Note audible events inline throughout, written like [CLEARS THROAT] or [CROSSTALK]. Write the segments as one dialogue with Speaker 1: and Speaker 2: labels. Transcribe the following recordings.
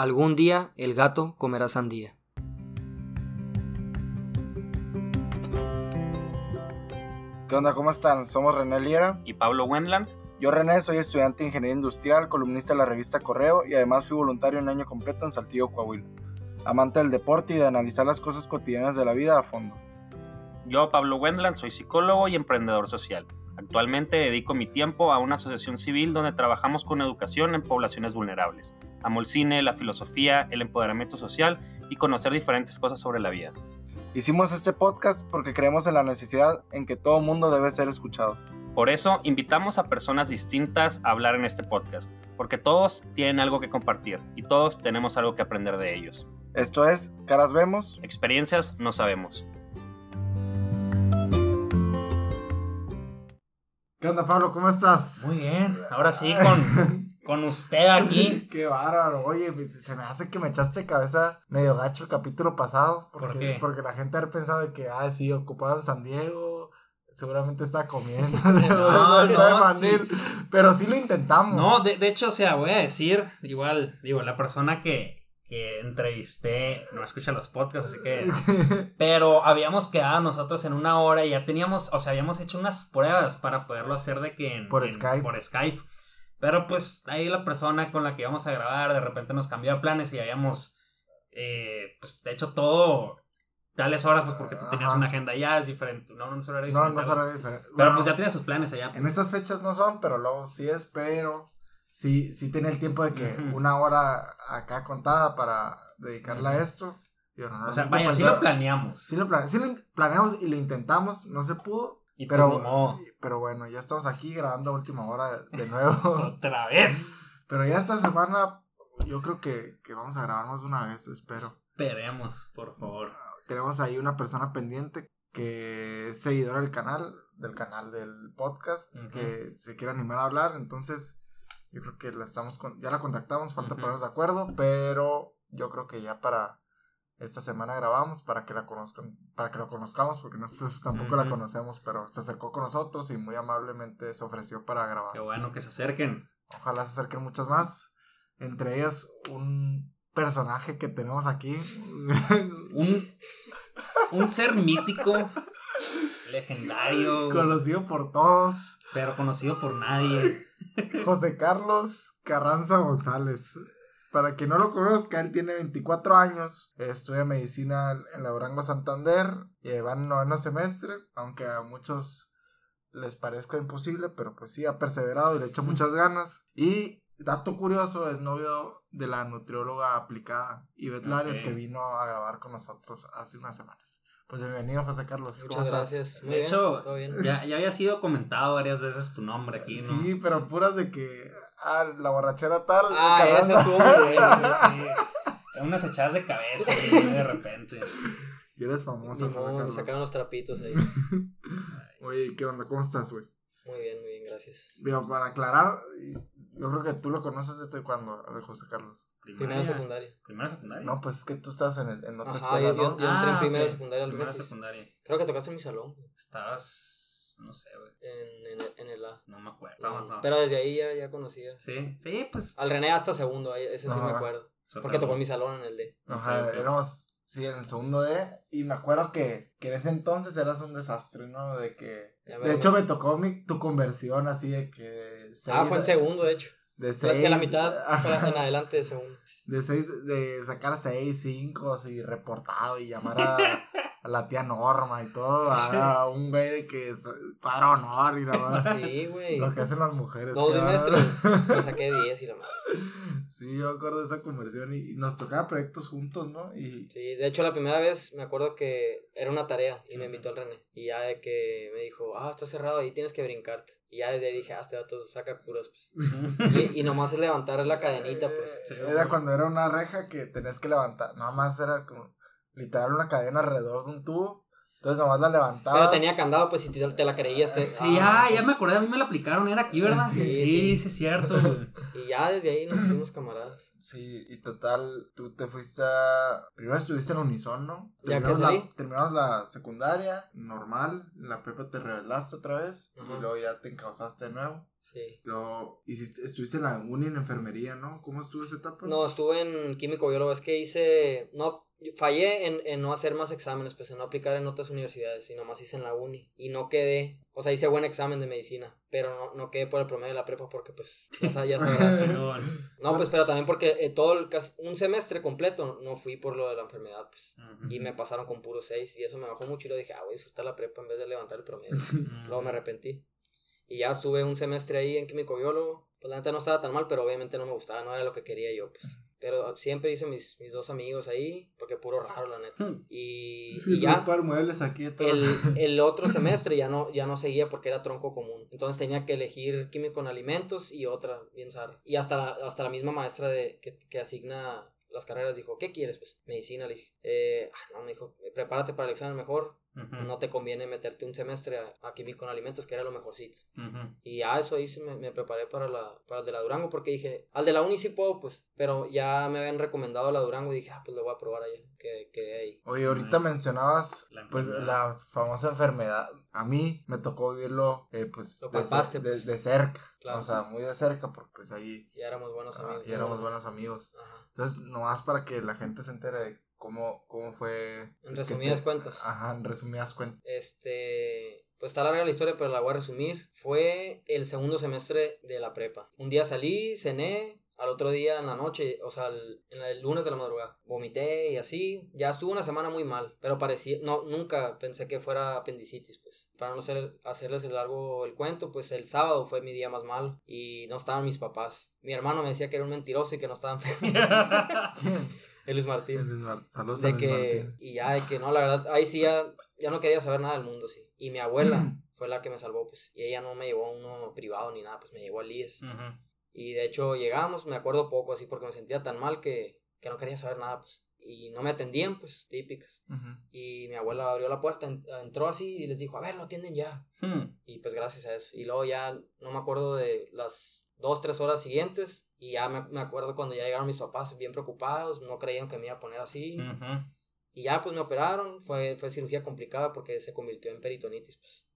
Speaker 1: Algún día el gato comerá sandía.
Speaker 2: ¿Qué onda? ¿Cómo están? Somos René Liera.
Speaker 3: y Pablo Wendland.
Speaker 2: Yo, René, soy estudiante de Ingeniería Industrial, columnista de la revista Correo y además fui voluntario un año completo en Saltillo, Coahuila. Amante del deporte y de analizar las cosas cotidianas de la vida a fondo.
Speaker 3: Yo, Pablo Wendland, soy psicólogo y emprendedor social. Actualmente dedico mi tiempo a una asociación civil donde trabajamos con educación en poblaciones vulnerables. Amo el cine, la filosofía, el empoderamiento social y conocer diferentes cosas sobre la vida.
Speaker 2: Hicimos este podcast porque creemos en la necesidad en que todo mundo debe ser escuchado.
Speaker 3: Por eso invitamos a personas distintas a hablar en este podcast, porque todos tienen algo que compartir y todos tenemos algo que aprender de ellos.
Speaker 2: Esto es Caras Vemos.
Speaker 3: Experiencias no sabemos.
Speaker 2: ¿Qué onda, Pablo? ¿Cómo estás?
Speaker 4: Muy bien, ahora sí con, [LAUGHS] con usted aquí.
Speaker 2: Qué bárbaro. Oye, se me hace que me echaste cabeza medio gacho el capítulo pasado. Porque,
Speaker 4: ¿Por qué?
Speaker 2: Porque la gente ha pensado de que, ah, sí, ocupado en San Diego. Seguramente está comiendo. [LAUGHS] [LAUGHS]
Speaker 4: No, no,
Speaker 2: mandil. Pero sí lo intentamos.
Speaker 4: No, de, de hecho, o sea, voy a decir, igual, digo, la persona que, que entrevisté no escucha los podcasts, así que... [LAUGHS] Pero habíamos quedado nosotros en una hora y ya teníamos, o sea, habíamos hecho unas pruebas para poderlo hacer de que... en-
Speaker 2: Por
Speaker 4: en-
Speaker 2: Skype.
Speaker 4: Por Skype. Pero pues ahí la persona con la que íbamos a grabar de repente nos cambió de planes y habíamos, eh, pues, hecho todo tales horas, pues porque tú tenías
Speaker 2: Ajá.
Speaker 4: una agenda ya, es diferente, no, no es horario
Speaker 2: No,
Speaker 4: diferente.
Speaker 2: no será diferente.
Speaker 4: Pero
Speaker 2: Bueno,
Speaker 4: pues ya tenía sus planes allá.
Speaker 2: En estas fechas no son, pero luego sí es, pero sí, sí tiene el tiempo de que una hora acá contada para dedicarla a esto. Y
Speaker 4: O sea, vaya, sí
Speaker 2: no-
Speaker 4: lo planeamos.
Speaker 2: Sí lo, plane- sí lo in- planeamos y lo intentamos, no se pudo.
Speaker 4: y
Speaker 2: Pero,
Speaker 4: pues modo.
Speaker 2: pero bueno, ya estamos aquí grabando a última hora de, de nuevo. [LAUGHS]
Speaker 4: Otra vez.
Speaker 2: pero ya esta semana yo creo que, que vamos a grabar más de una vez, espero.
Speaker 4: Esperemos, por favor.
Speaker 2: Tenemos ahí una persona pendiente que es seguidora del canal, del canal del podcast,
Speaker 4: Ujú.
Speaker 2: que se quiere animar a hablar, entonces yo creo que la estamos con- ya la contactamos, falta
Speaker 4: Ujú.
Speaker 2: ponernos de acuerdo, pero yo creo que ya para esta semana grabamos para que la conozcan, para que lo conozcamos, porque nosotros tampoco la conocemos, pero se acercó con nosotros y muy amablemente se ofreció para grabar.
Speaker 4: Qué bueno que se acerquen.
Speaker 2: Ojalá se acerquen muchas más, entre ellas un personaje que tenemos aquí.
Speaker 4: Un, un ser mítico, legendario,
Speaker 2: conocido por todos.
Speaker 4: pero conocido por nadie.
Speaker 2: José Carlos Carranza González. Para quien no lo conozca, él tiene 24 años, estudia medicina en la Durango Santander, y va en noveno semestre, aunque a muchos les parezca imposible, pero pues sí, ha perseverado y le echa muchas ganas. Y dato curioso, es novio de la nutrióloga aplicada Ivette Larios,
Speaker 4: Ok.
Speaker 2: que vino a grabar con nosotros hace unas semanas. Pues bienvenido, José Carlos. ¿Cómo
Speaker 5: Muchas
Speaker 2: estás?
Speaker 5: gracias. Muy
Speaker 4: De
Speaker 5: bien,
Speaker 4: hecho,
Speaker 5: todo bien.
Speaker 4: ya, ya había sido comentado varias veces tu nombre aquí, ¿no?
Speaker 2: Sí, pero puras de que, ah, la borrachera tal.
Speaker 5: Ah,
Speaker 2: Carranza.
Speaker 5: ese estuvo muy bueno. [LAUGHS]
Speaker 4: Sí. Unas echadas de cabeza de repente.
Speaker 2: Y eres famoso, José
Speaker 5: me sacaron los trapitos ahí. [LAUGHS]
Speaker 2: Oye, ¿qué onda? ¿Cómo estás, güey?
Speaker 5: Muy bien, muy bien, gracias.
Speaker 2: Digo, para aclarar, yo creo que tú lo conoces desde cuando, a ver, José Carlos.
Speaker 5: Primero secundaria.
Speaker 4: Primero secundaria.
Speaker 2: No, pues es que tú estás en, el- en otra
Speaker 5: Ajá,
Speaker 2: escuela,
Speaker 5: yo, yo,
Speaker 2: ¿no?
Speaker 5: yo entré en
Speaker 4: Ah,
Speaker 5: primero
Speaker 4: ok.
Speaker 5: secundaria al
Speaker 4: Primero secundaria.
Speaker 5: Creo que tocaste en mi salón,
Speaker 4: Estabas, no sé, güey.
Speaker 5: en, en, en el A.
Speaker 4: No me acuerdo. No.
Speaker 5: Pero desde ahí ya, ya conocía.
Speaker 4: Sí, sí, pues.
Speaker 5: Al René hasta segundo, ahí- ese sí
Speaker 2: Ajá.
Speaker 5: me acuerdo. Porque tocó en mi salón en el D.
Speaker 2: Ajá, éramos, sí, en el segundo D. Y me acuerdo que, que en ese entonces eras un desastre, ¿no? De que. De hecho, me tocó mi, tu conversión así de que.
Speaker 5: Ah, fue en segundo, de hecho.
Speaker 2: De seis.
Speaker 5: de la mitad para- en adelante de segundo.
Speaker 2: De seis, de sacar seis, cinco, así reportado y llamar a, a la tía Norma y todo,
Speaker 5: Sí.
Speaker 2: a, un güey de que es para honor y la [LAUGHS] verdad.
Speaker 5: Sí, güey.
Speaker 2: Lo que hacen las mujeres.
Speaker 5: Dos bimestres. [LAUGHS] Me saqué 10 y la madre.
Speaker 2: Sí, yo me acuerdo de esa conversión y, y nos tocaba proyectos juntos, ¿no? Y
Speaker 5: Sí, de hecho la primera vez me acuerdo que era una tarea y me invitó el René. Y ya de que me dijo, ah, está cerrado ahí, tienes que brincarte. Y ya desde ahí dije, ah, este vato saca curas, pues. Y, y nomás es levantar la cadenita, pues.
Speaker 2: Eh, era cuando era una reja que tenías que levantar. Nada más era como literal una cadena alrededor de un tubo Entonces nomás la levantabas.
Speaker 5: Pero tenía candado, pues si te, te la creías. te-
Speaker 4: Sí,
Speaker 5: ah,
Speaker 4: ah, ya me acordé, a mí me la aplicaron, era aquí, ¿verdad?
Speaker 2: Sí,
Speaker 4: Sí,
Speaker 5: sí.
Speaker 4: sí, es cierto. [LAUGHS]
Speaker 5: Y ya desde ahí nos hicimos camaradas.
Speaker 2: Sí, y total, tú te fuiste a... Primero estuviste en Unison, ¿no?
Speaker 5: Ya que
Speaker 2: Terminamos la,
Speaker 5: salí.
Speaker 2: terminamos la secundaria, normal, en la prepa te rebelaste otra vez,
Speaker 5: Ajá.
Speaker 2: y luego ya te encausaste de nuevo.
Speaker 5: Sí.
Speaker 2: Luego hiciste, estuviste en la uni en enfermería, ¿no? ¿Cómo estuvo esa etapa?
Speaker 5: No, estuve en químico biólogo. Es que hice. No, fallé en, en no hacer más exámenes, pues en no aplicar en otras universidades. Y nomás hice en la uni. Y no quedé. O sea, hice buen examen de medicina. Pero no, no quedé por el promedio de la prepa porque, pues, ya, sa- ya sabrás. No, [LAUGHS] pues, pero también porque eh, todo el. Un semestre completo no fui por lo de la enfermedad, pues. Y me pasaron con puro 6 y eso me bajó mucho y lo dije, ah, voy a disfrutar la prepa en vez de levantar el promedio. [LAUGHS] Luego me arrepentí. Y ya estuve un semestre ahí en químico biólogo. Pues la neta no estaba tan mal, pero obviamente no me gustaba, no era lo que quería yo, pues. Pero siempre hice mis, mis dos amigos ahí, porque puro raro, la neta. Y,
Speaker 2: Sí,
Speaker 5: y ya,
Speaker 2: par muebles aquí
Speaker 5: el, [LAUGHS] el otro semestre ya no, ya no seguía porque era tronco común. Entonces tenía que elegir químico en alimentos y otra, bien zarra. Y hasta la, hasta la misma maestra de, que, que asigna las carreras dijo, ¿qué quieres? Pues medicina, le dije. Eh, ah, no, me dijo, prepárate para el examen mejor. No te conviene meterte un semestre a, a químico en alimentos, que era lo mejorcito. Y a eso ahí sí me, me preparé para, la, para el de la Durango porque dije, al de la uni sí puedo, pues, pero ya me habían recomendado la Durango y dije, ah, pues lo voy a probar allá, que, que ahí.
Speaker 2: Oye, ahorita mencionabas
Speaker 4: La
Speaker 2: pues la famosa enfermedad. A mí me tocó vivirlo eh, pues
Speaker 5: Lo
Speaker 2: de,
Speaker 5: palpaste,
Speaker 2: de-
Speaker 5: pues.
Speaker 2: de cerca.
Speaker 5: Claro.
Speaker 2: O sea, muy de cerca porque pues ahí
Speaker 5: Ya éramos buenos
Speaker 2: ah,
Speaker 5: amigos.
Speaker 2: ya éramos buenos amigos.
Speaker 5: Ajá.
Speaker 2: Entonces, nomás para que la gente se entere de cómo, cómo fue.
Speaker 5: En resumidas
Speaker 2: te-
Speaker 5: cuentas.
Speaker 2: Ajá, en resumidas cuentas.
Speaker 5: Este, pues está larga la historia, pero la voy a resumir. Fue el segundo semestre de la prepa. Un día salí, cené, al otro día en la noche, o sea, el, en el lunes de la madrugada, vomité y así. Ya estuve una semana muy mal, pero parecía, no, nunca pensé que fuera apendicitis, pues. Para no ser, hacerles el largo el cuento, pues el sábado fue mi día más malo y no estaban mis papás. Mi hermano me decía que era un mentiroso y que no estaban [LAUGHS] [LAUGHS] el Luis Martín.
Speaker 2: Saludos a
Speaker 5: De
Speaker 2: Luis
Speaker 5: que,
Speaker 2: Martín.
Speaker 5: y ya, de que no, la verdad, ahí sí ya, ya no quería saber nada del mundo, sí. Y mi abuela [CLEARS THROAT] fue la que me salvó, pues. Y ella no me llevó a uno privado ni nada, pues me llevó al IES. Y de hecho llegamos, me acuerdo poco así, porque me sentía tan mal que, que no quería saber nada, pues. Y no me atendían, pues, típicas. Y mi abuela abrió la puerta, en- entró así y les dijo, a ver, lo atienden ya. Y pues gracias a eso. Y luego ya no me acuerdo de las dos, tres horas siguientes. Y ya me, me acuerdo cuando ya llegaron mis papás bien preocupados, no creían que me iba a poner así. Y ya pues me operaron, fue, fue cirugía complicada porque se convirtió en peritonitis. Pues.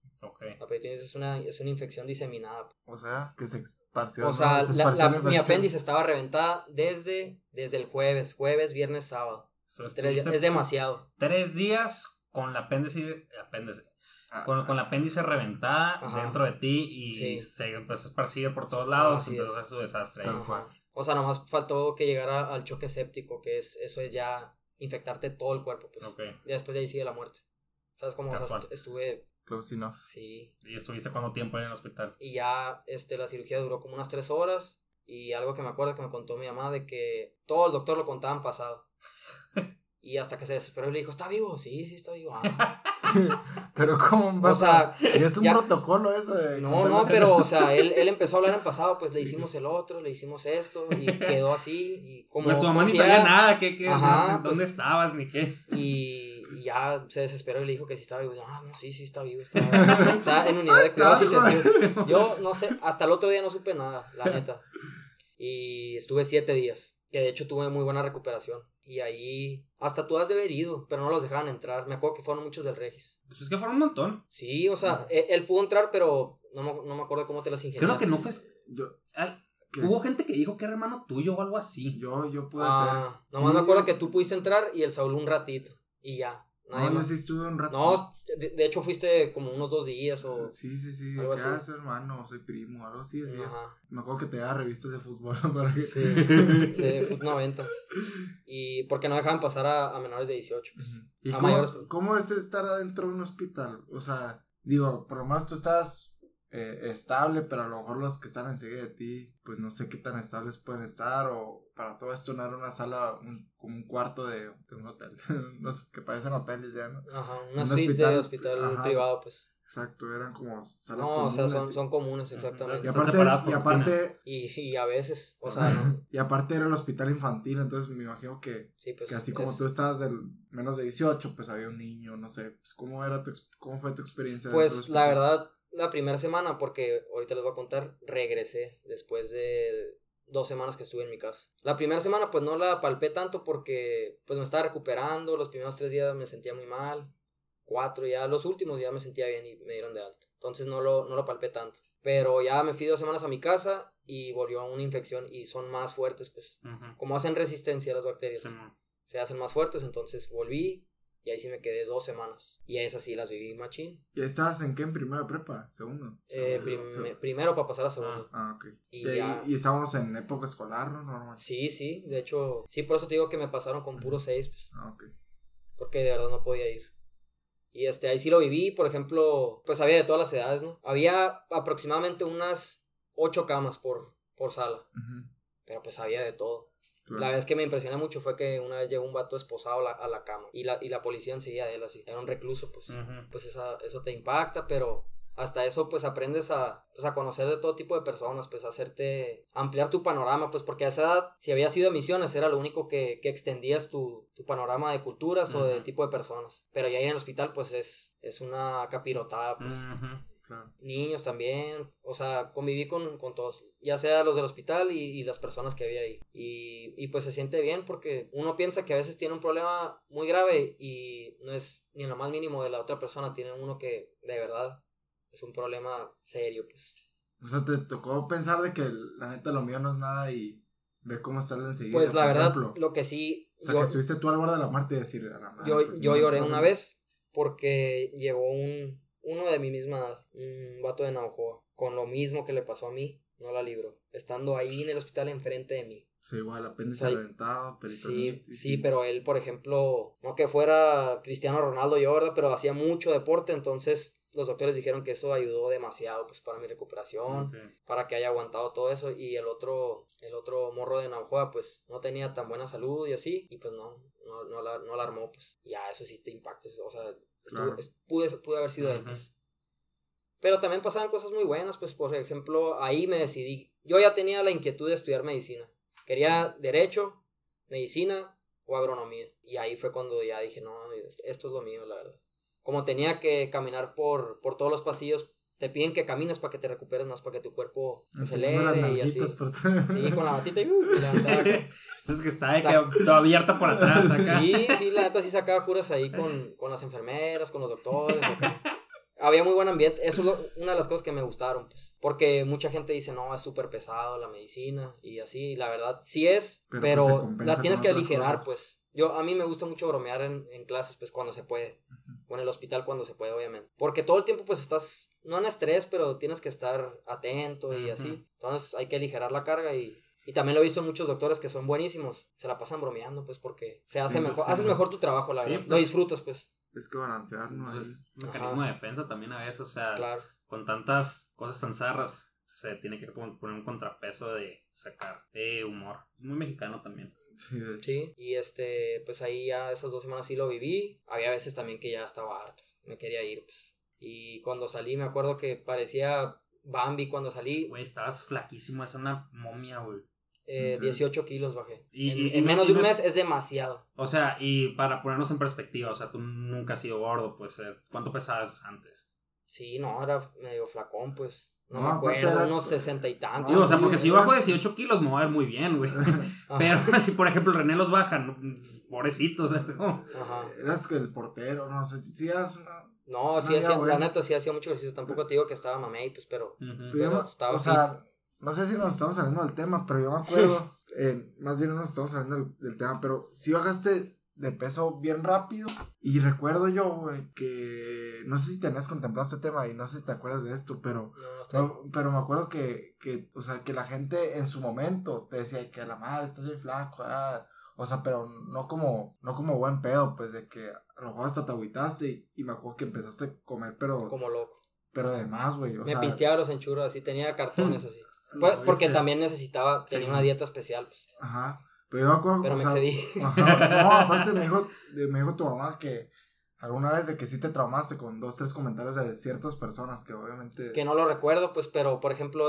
Speaker 5: La peritonitis es una, es una infección diseminada.
Speaker 2: O sea, que se esparció.
Speaker 5: O
Speaker 2: ¿no?
Speaker 5: sea,
Speaker 2: Se
Speaker 5: la-
Speaker 2: esparció
Speaker 5: la-
Speaker 2: la
Speaker 5: mi apéndice estaba reventada desde, desde el jueves, jueves, viernes, sábado.
Speaker 4: So,
Speaker 5: Tres es demasiado.
Speaker 4: Tres días con la apéndice, apéndice
Speaker 2: Ah,
Speaker 4: con, con la apéndice reventada
Speaker 5: Ajá.
Speaker 4: dentro de ti y
Speaker 5: Sí.
Speaker 4: se empezó a esparcir por todos lados,
Speaker 5: Así
Speaker 4: empezó a su desastre.
Speaker 5: O sea, nomás faltó que llegara al choque séptico, que es eso es ya infectarte todo el cuerpo. Pues.
Speaker 4: Ok.
Speaker 5: Y después de ahí sigue la muerte. ¿Sabes cómo? O sea, estuve,
Speaker 2: Close enough.
Speaker 5: sí.
Speaker 4: ¿Y estuviste cuánto tiempo en el hospital?
Speaker 5: Y ya este, la cirugía duró como unas tres horas. Y algo que me acuerdo que me contó mi mamá de que todo el doctor lo contaban pasado. [LAUGHS] Y hasta que se desesperó y le dijo, ¿está vivo? Sí, sí está vivo. Ah. [LAUGHS] [LAUGHS]
Speaker 2: Pero ¿cómo
Speaker 5: O
Speaker 2: pasa?
Speaker 5: sea,
Speaker 2: Y es un
Speaker 5: ya-
Speaker 2: protocolo eso de...
Speaker 5: no, no, pero, o sea, él, él empezó a hablar en pasado, pues le hicimos el otro, le hicimos esto, y quedó así, y como...
Speaker 4: pues tu mamá
Speaker 5: como
Speaker 4: ni
Speaker 5: si
Speaker 4: sabía
Speaker 5: ya-
Speaker 4: nada, ¿qué, qué,
Speaker 5: Ajá,
Speaker 4: no sé
Speaker 5: pues-
Speaker 4: dónde estabas ni qué.
Speaker 5: Y y ya se desesperó y le dijo que sí estaba vivo. Ah, no, sí, sí está vivo. Está, [LAUGHS] está en unidad de cuidados intensivos. Yo no sé, hasta el otro día no supe nada, la neta. Y estuve siete días, que de hecho tuve muy buena recuperación. Y ahí, hasta tú has de haber ido, pero no los dejaban entrar. Me acuerdo que fueron muchos del Regis.
Speaker 4: Pues es que fueron un montón.
Speaker 5: Sí, o sea, él, él pudo entrar, pero no me, no me acuerdo cómo te las ingeniaste.
Speaker 4: Creo que no fue...
Speaker 2: Yo.
Speaker 4: Hubo gente que dijo que era hermano tuyo o algo así.
Speaker 2: yo, yo pude
Speaker 5: Ah,
Speaker 2: ser.
Speaker 5: nomás
Speaker 2: Sí,
Speaker 5: me acuerdo que tú pudiste entrar y el Saúl un ratito. Y ya. Nadie
Speaker 2: No, yo
Speaker 5: más.
Speaker 2: sí estuve un rato.
Speaker 5: No, de, de hecho fuiste como unos dos días o...
Speaker 2: Sí, sí, sí.
Speaker 5: Algo así.
Speaker 2: soy hermano, soy primo, algo así.
Speaker 5: Ajá.
Speaker 2: Me acuerdo que te daba revistas de fútbol [LAUGHS] para que...
Speaker 5: Sí, [LAUGHS] de Foot 90. Y porque no dejaban pasar a, a menores de 18. pues.
Speaker 2: ¿Y
Speaker 5: A
Speaker 2: cómo,
Speaker 5: mayores.
Speaker 2: cómo es estar adentro de un hospital? O sea, digo, por lo menos tú estás eh, estable, pero a lo mejor los que están enseguida de ti, pues no sé qué tan estables pueden estar, o para todo esto no era una sala, un, como un cuarto de, de un hotel, [LAUGHS] los que parecen hoteles ya, ¿no?
Speaker 5: Ajá, una
Speaker 2: Un
Speaker 5: suite
Speaker 2: hospital,
Speaker 5: de hospital
Speaker 2: ajá.
Speaker 5: privado, pues.
Speaker 2: Exacto, eran como salas
Speaker 5: No, o sea,
Speaker 2: comunes,
Speaker 5: son, son comunes, exactamente.
Speaker 2: Y aparte, y aparte.
Speaker 5: Y, y a veces, o sea, ¿no?
Speaker 2: y aparte era el hospital infantil, entonces me imagino que,
Speaker 5: Sí, pues.
Speaker 2: que así como
Speaker 5: es-
Speaker 2: tú estabas del menos de 18, pues había un niño, no sé, pues, ¿cómo, era tu, cómo fue tu experiencia?
Speaker 5: Pues la verdad, la primera semana, porque ahorita les voy a contar, regresé después de dos semanas que estuve en mi casa. La primera semana pues no la palpé tanto porque pues me estaba recuperando, los primeros tres días me sentía muy mal, cuatro ya, los últimos días me sentía bien y me dieron de alta. Entonces no lo, no lo palpé tanto. Pero ya me fui dos semanas a mi casa y volvió a una infección y son más fuertes pues. Como hacen resistencia a las bacterias, se hacen más fuertes, entonces volví y ahí sí me quedé dos semanas. Y a esas sí las viví machín.
Speaker 2: ¿Y estabas en qué? ¿En primera prepa? ¿Segundo?
Speaker 5: Eh,
Speaker 2: Segundo,
Speaker 5: prim-
Speaker 2: segundo.
Speaker 5: primero para pasar a segundo.
Speaker 2: Ah, ok.
Speaker 5: Y
Speaker 2: Y,
Speaker 5: ya-
Speaker 2: y estábamos en época escolar, ¿no? Normal.
Speaker 5: Sí, sí, de hecho, sí, por eso te digo que me pasaron con puro seis, pues,
Speaker 2: Ah, ok.
Speaker 5: porque de verdad no podía ir. Y este, ahí sí lo viví, por ejemplo, pues había de todas las edades, ¿no? Había aproximadamente unas ocho camas por, por sala, pero pues había de todo.
Speaker 2: Claro.
Speaker 5: La vez que me impresionó mucho fue que una vez llegó un vato esposado a la, a la cama y la, y la policía enseguida de él así, era un recluso, pues.
Speaker 4: Ujú.
Speaker 5: pues esa, eso te impacta, pero hasta eso pues aprendes a, pues, a conocer de todo tipo de personas, pues a hacerte, ampliar tu panorama, pues porque a esa edad, si habías ido a misiones, era lo único que, que extendías tu, tu panorama de culturas o de tipo de personas. Pero ya ahí en el hospital pues es, es una capirotada, pues.
Speaker 2: Claro.
Speaker 5: Niños también, o sea, conviví con, con todos, ya sea los del hospital y, y las personas que había ahí. Y, y pues se siente bien porque uno piensa que a veces tiene un problema muy grave y no es ni en lo más mínimo de la otra persona, tiene uno que de verdad es un problema serio, pues.
Speaker 2: O sea, te tocó pensar de que la neta lo mío no es nada y ve cómo está el enseguida.
Speaker 5: Pues la verdad,
Speaker 2: ejemplo.
Speaker 5: lo que sí,
Speaker 2: O sea,
Speaker 5: yo,
Speaker 2: que estuviste tú al borde de la muerte y decir, a la madre,
Speaker 5: yo,
Speaker 2: pues,
Speaker 5: yo
Speaker 2: no,
Speaker 5: lloré
Speaker 2: no,
Speaker 5: una
Speaker 2: no.
Speaker 5: vez porque llegó un, uno de mi misma edad, un vato de Naujoa, con lo mismo que le pasó a mí, no la libró, estando ahí en el hospital enfrente de mí.
Speaker 2: Sí, igual, apéndice
Speaker 5: O sea,
Speaker 2: reventado,
Speaker 5: Sí, sí, pero él, por ejemplo, no que fuera Cristiano Ronaldo yo, ¿verdad? Pero hacía mucho deporte, entonces los doctores dijeron que eso ayudó demasiado, pues, para mi recuperación, para que haya aguantado todo eso, y el otro, el otro morro de Naujoa, pues, no tenía tan buena salud y así, y pues no, no, no, la, no la armó, pues, ya eso sí te impacta, o sea, estuvo-
Speaker 2: Claro.
Speaker 5: haber sido él, pues. Pero también pasaban cosas muy buenas, pues por ejemplo, ahí me decidí, yo ya tenía la inquietud de estudiar medicina. Quería derecho, medicina o agronomía. Y ahí fue cuando ya dije, no, esto es lo mío, la verdad. Como tenía que caminar por, por todos los pasillos, te piden que camines para que te recuperes más, para que tu cuerpo se acelere y así.
Speaker 2: por-
Speaker 5: Sí, con la batita y, uh, y levantaba. [LAUGHS]
Speaker 4: Es que está
Speaker 5: Sac-
Speaker 4: que toda abierta por atrás acá.
Speaker 5: Sí, sí, la neta sí sacaba curas ahí con, con las enfermeras, con los doctores. acá. Había muy buen ambiente. Eso es lo- una de las cosas que me gustaron, pues. Porque mucha gente dice, no, es súper pesado la medicina y así. y La verdad, sí es,
Speaker 2: Pero,
Speaker 5: pero,
Speaker 2: pues, compensa
Speaker 5: la tienes que aligerar,
Speaker 2: cosas.
Speaker 5: pues. Yo, a mí me gusta mucho bromear en, en clases, pues, cuando se puede. O en el hospital cuando se puede, obviamente. Porque todo el tiempo, pues, estás, no en estrés, pero tienes que estar atento y así. Entonces, hay que aligerar la carga y... Y también lo he visto en muchos doctores que son buenísimos. Se la pasan bromeando, pues, porque se hace
Speaker 2: Sí, pues,
Speaker 5: mejor.
Speaker 2: sí,
Speaker 5: haces
Speaker 2: ¿no?
Speaker 5: mejor tu trabajo, la
Speaker 4: Sí,
Speaker 5: verdad. Lo
Speaker 4: pues.
Speaker 5: disfrutas, pues.
Speaker 2: Es que balancear, ¿no?
Speaker 4: Es
Speaker 2: Es-
Speaker 4: un mecanismo de defensa también a veces, o sea,
Speaker 5: Claro.
Speaker 4: con tantas cosas tan zarras, se tiene que como poner un contrapeso de sacar eh, humor. Muy mexicano también.
Speaker 2: Sí.
Speaker 5: Y este, pues ahí ya esas dos semanas sí lo viví. Había veces también que ya estaba harto. Me quería ir, pues. Y cuando salí, me acuerdo que parecía Bambi cuando salí.
Speaker 4: Güey, estabas flaquísimo, es una momia, güey.
Speaker 5: Eh,
Speaker 2: Sí.
Speaker 5: 18 kilos bajé.
Speaker 4: Y-
Speaker 5: en
Speaker 4: y-
Speaker 5: en
Speaker 4: y no-
Speaker 5: menos
Speaker 4: y
Speaker 5: de un
Speaker 4: no
Speaker 5: mes
Speaker 4: es-
Speaker 5: demasiado.
Speaker 4: O sea, y para ponernos en perspectiva, o sea, tú nunca has sido gordo, pues, eh, ¿cuánto pesabas antes?
Speaker 5: Sí, no, era medio flacón, pues. No,
Speaker 2: No,
Speaker 5: me acuerdo,
Speaker 2: eras-
Speaker 5: unos sesenta y tantos.
Speaker 4: Sí, o sea, porque si yo bajo 18 kilos me voy a ver muy bien, güey.
Speaker 5: Ajá, [LAUGHS]
Speaker 4: Pero [LAUGHS] si, por ejemplo, René los baja, no, pobrecito, o sea, no.
Speaker 5: ajá.
Speaker 2: Eras que el portero, no sé, si eras una...
Speaker 5: No, sí
Speaker 2: No, ya,
Speaker 5: hacía, la neta sí hacía mucho ejercicio. Tampoco te digo que estaba mamey, pues, pero.
Speaker 2: Pero yo
Speaker 5: estaba
Speaker 2: o sea, no sé si nos estamos saliendo del tema, pero yo me acuerdo, [LAUGHS] eh, más bien no nos estamos saliendo del, del tema, pero si bajaste de peso bien rápido y recuerdo yo, güey, que no sé si tenías contemplado este tema y no sé si te acuerdas de esto, pero,
Speaker 5: No, no
Speaker 2: pero, pero me acuerdo que, que, o sea, que la gente en su momento te decía que a la madre estás bien flaco, ah", o sea, pero no como, no como buen pedo, pues de que a lo mejor hasta te agüitaste y, y me acuerdo que empezaste a comer, pero
Speaker 5: como loco.
Speaker 2: pero además, güey, o
Speaker 5: Me
Speaker 2: sea,
Speaker 5: pisteaba los enchurros así, tenía cartones así. [LAUGHS] Por- porque también necesitaba, tenía
Speaker 4: Sí.
Speaker 5: una dieta especial, pues.
Speaker 2: Ajá, pero yo me acuerdo,
Speaker 5: Pero me
Speaker 2: sea,
Speaker 5: excedí.
Speaker 2: Ajá, no, aparte me dijo, de- me dijo tu mamá que alguna vez de que sí te traumaste con dos, tres comentarios de ciertas personas que obviamente...
Speaker 5: Que no lo recuerdo, pues, pero por ejemplo,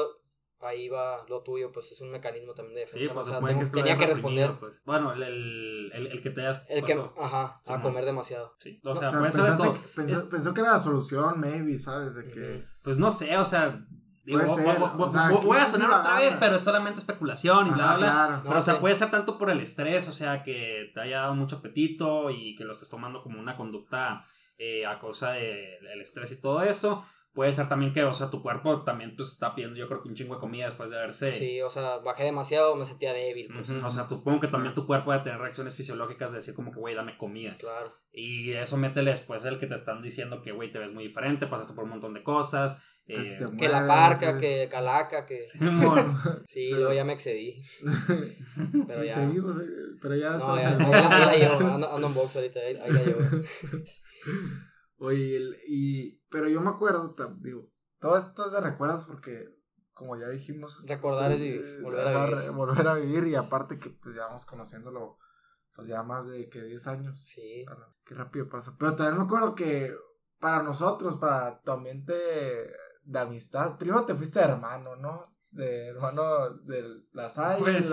Speaker 5: ahí va lo tuyo, pues es un mecanismo también de defensa.
Speaker 4: Sí, pues
Speaker 5: o sea, tengo-
Speaker 4: que
Speaker 5: tenía que responder.
Speaker 4: pues. Bueno, el, el, el, el que te hayas
Speaker 5: El que, ajá, a
Speaker 4: Simón.
Speaker 5: comer demasiado.
Speaker 4: Sí, o
Speaker 2: o
Speaker 4: sea, puede de todo.
Speaker 2: que- pensó,
Speaker 4: Es-
Speaker 2: pensó que era la solución, maybe, ¿sabes? De que...
Speaker 4: Pues no sé, o sea. Digo,
Speaker 2: Puede ser, o sea,
Speaker 4: voy a sonar otra vez, pero es solamente especulación y bla,
Speaker 2: Ajá,
Speaker 4: bla.
Speaker 2: claro.
Speaker 4: Pero, o sea,
Speaker 5: sí.
Speaker 4: puede ser tanto por el estrés, o sea, que te haya dado mucho apetito y que lo estés tomando como una conducta eh, a causa del estrés y todo eso. Puede ser también que, o sea, tu cuerpo también pues está pidiendo, yo creo que un chingo de comida después de haberse.
Speaker 5: Sí, o sea, bajé demasiado, me sentía débil, pues.
Speaker 4: O sea, supongo que también tu cuerpo debe tener reacciones fisiológicas de decir como que, güey, dame comida.
Speaker 5: Claro.
Speaker 4: Y eso métele después el que te están diciendo que, güey, te ves muy diferente, pasaste por un montón de cosas.
Speaker 2: que
Speaker 4: eh,
Speaker 5: Que la parca, que calaca, que... [LAUGHS] Sí, luego ya me excedí. [LAUGHS] Pero ya.
Speaker 2: seguimos, eh, pero ya
Speaker 5: No, ya,
Speaker 2: box.
Speaker 5: la- ahí la [LAUGHS] llevo, ando, ando en box ahorita, ahí, ahí la llevo.
Speaker 2: Oye, el- y, pero yo me acuerdo, digo, todo esto es de recuerdos porque, como ya dijimos,
Speaker 5: Recordar es vivir,
Speaker 2: eh,
Speaker 5: volver a vivir.
Speaker 2: volver a vivir y aparte que pues ya vamos conociéndolo, pues ya más de que 10 años.
Speaker 5: Sí.
Speaker 2: Qué rápido pasa. Pero también me acuerdo que para nosotros, para tu ambiente de amistad, primero te fuiste de hermano, ¿no? De hermano de la SAI,
Speaker 4: Pues,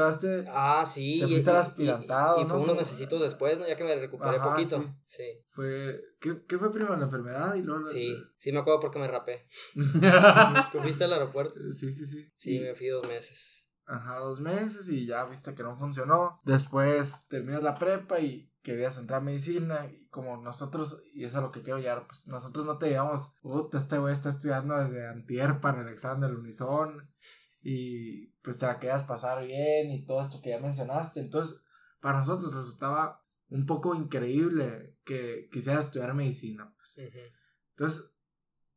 Speaker 5: Ah, sí.
Speaker 2: Te
Speaker 5: y-
Speaker 2: fuiste al
Speaker 5: y-
Speaker 2: aspirantado,
Speaker 5: Y, y fue
Speaker 2: ¿no?
Speaker 5: unos mesecitos después, ¿no? Ya que me recuperé
Speaker 2: Ajá,
Speaker 5: poquito.
Speaker 2: sí.
Speaker 5: Sí.
Speaker 2: fue, ¿qué, qué fue primero la enfermedad y luego la-
Speaker 5: Sí, sí me acuerdo porque me rapé. [LAUGHS] ¿Tú fuiste al aeropuerto?
Speaker 2: Sí, sí, sí.
Speaker 5: Sí,
Speaker 2: Y-
Speaker 5: me fui dos meses.
Speaker 2: Ajá, dos meses y ya viste que no funcionó. Después terminas la prepa y querías entrar a medicina. Y como nosotros, y eso es a lo que quiero llegar, pues nosotros no te digamos, puta, este güey está estudiando desde Antier para el examen del Unison. Y pues te la querías pasar bien y todo esto que ya mencionaste. Entonces, para nosotros resultaba un poco increíble que quisieras estudiar medicina. Pues. Entonces,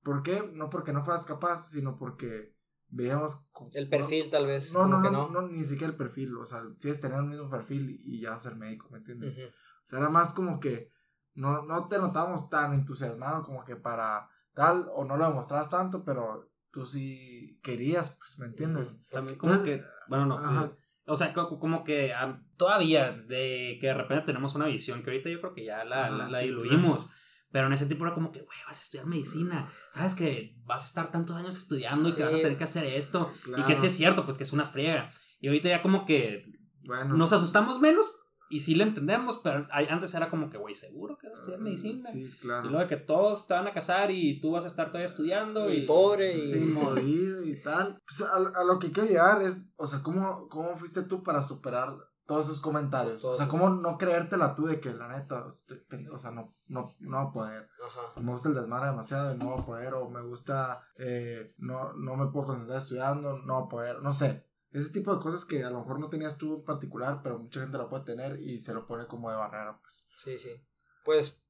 Speaker 2: ¿por qué? No porque no fueras capaz, sino porque veíamos...
Speaker 5: El perfil, tal vez.
Speaker 2: no, no,
Speaker 5: que
Speaker 2: no, no, ni siquiera el perfil, o sea, si es tener el mismo perfil y ya ser médico, ¿me entiendes? O sea, era más como que no, no te notábamos tan entusiasmado como que para tal, o no lo demostrabas tanto, pero tú sí querías, pues, ¿me entiendes?
Speaker 4: También como
Speaker 2: Entonces,
Speaker 4: que, bueno, no,
Speaker 2: ajá.
Speaker 4: o sea, co- como que ah, todavía de que de repente tenemos una visión que ahorita yo creo que ya la, la, la
Speaker 2: sí,
Speaker 4: diluimos. Pero en ese tiempo era como que, güey, vas a estudiar medicina. Sabes que vas a estar tantos años estudiando y que
Speaker 5: Sí.
Speaker 4: vas a tener que hacer esto. Y
Speaker 2: Claro.
Speaker 4: que sí es cierto, pues que es una friega. Y ahorita ya como que
Speaker 2: Bueno,
Speaker 4: nos asustamos menos y sí lo entendemos, pero antes era como que, güey, seguro que vas a estudiar medicina.
Speaker 2: Sí,
Speaker 4: Y
Speaker 2: claro.
Speaker 4: luego de que todos te van a casar y tú vas a estar todavía estudiando.
Speaker 5: Y
Speaker 4: Y,
Speaker 5: pobre y...
Speaker 2: Sí, morido y tal. Pues a, a lo que quiero llegar es, o sea, ¿cómo, ¿cómo fuiste tú para superar todos esos comentarios?
Speaker 5: Todos
Speaker 2: o sea,
Speaker 5: esos-
Speaker 2: ¿cómo no creértela tú de que la neta, estoy pen- o sea, no, no, no va a poder?
Speaker 5: Ajá.
Speaker 2: me gusta el desmadre demasiado y no voy a poder, o me gusta, eh, no, no me puedo concentrar estudiando, no voy a poder, no sé. Ese tipo de cosas que a lo mejor no tenías tú en particular, pero mucha gente lo puede tener y se lo pone como de barrera, pues.
Speaker 5: Sí, sí. Pues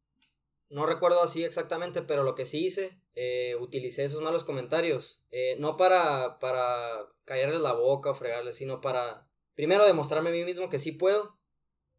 Speaker 5: no recuerdo así exactamente, pero lo que sí hice, eh, utilicé esos malos comentarios. eh, no para, para callarles la boca o fregarles, sino para primero demostrarme a mí mismo que sí puedo.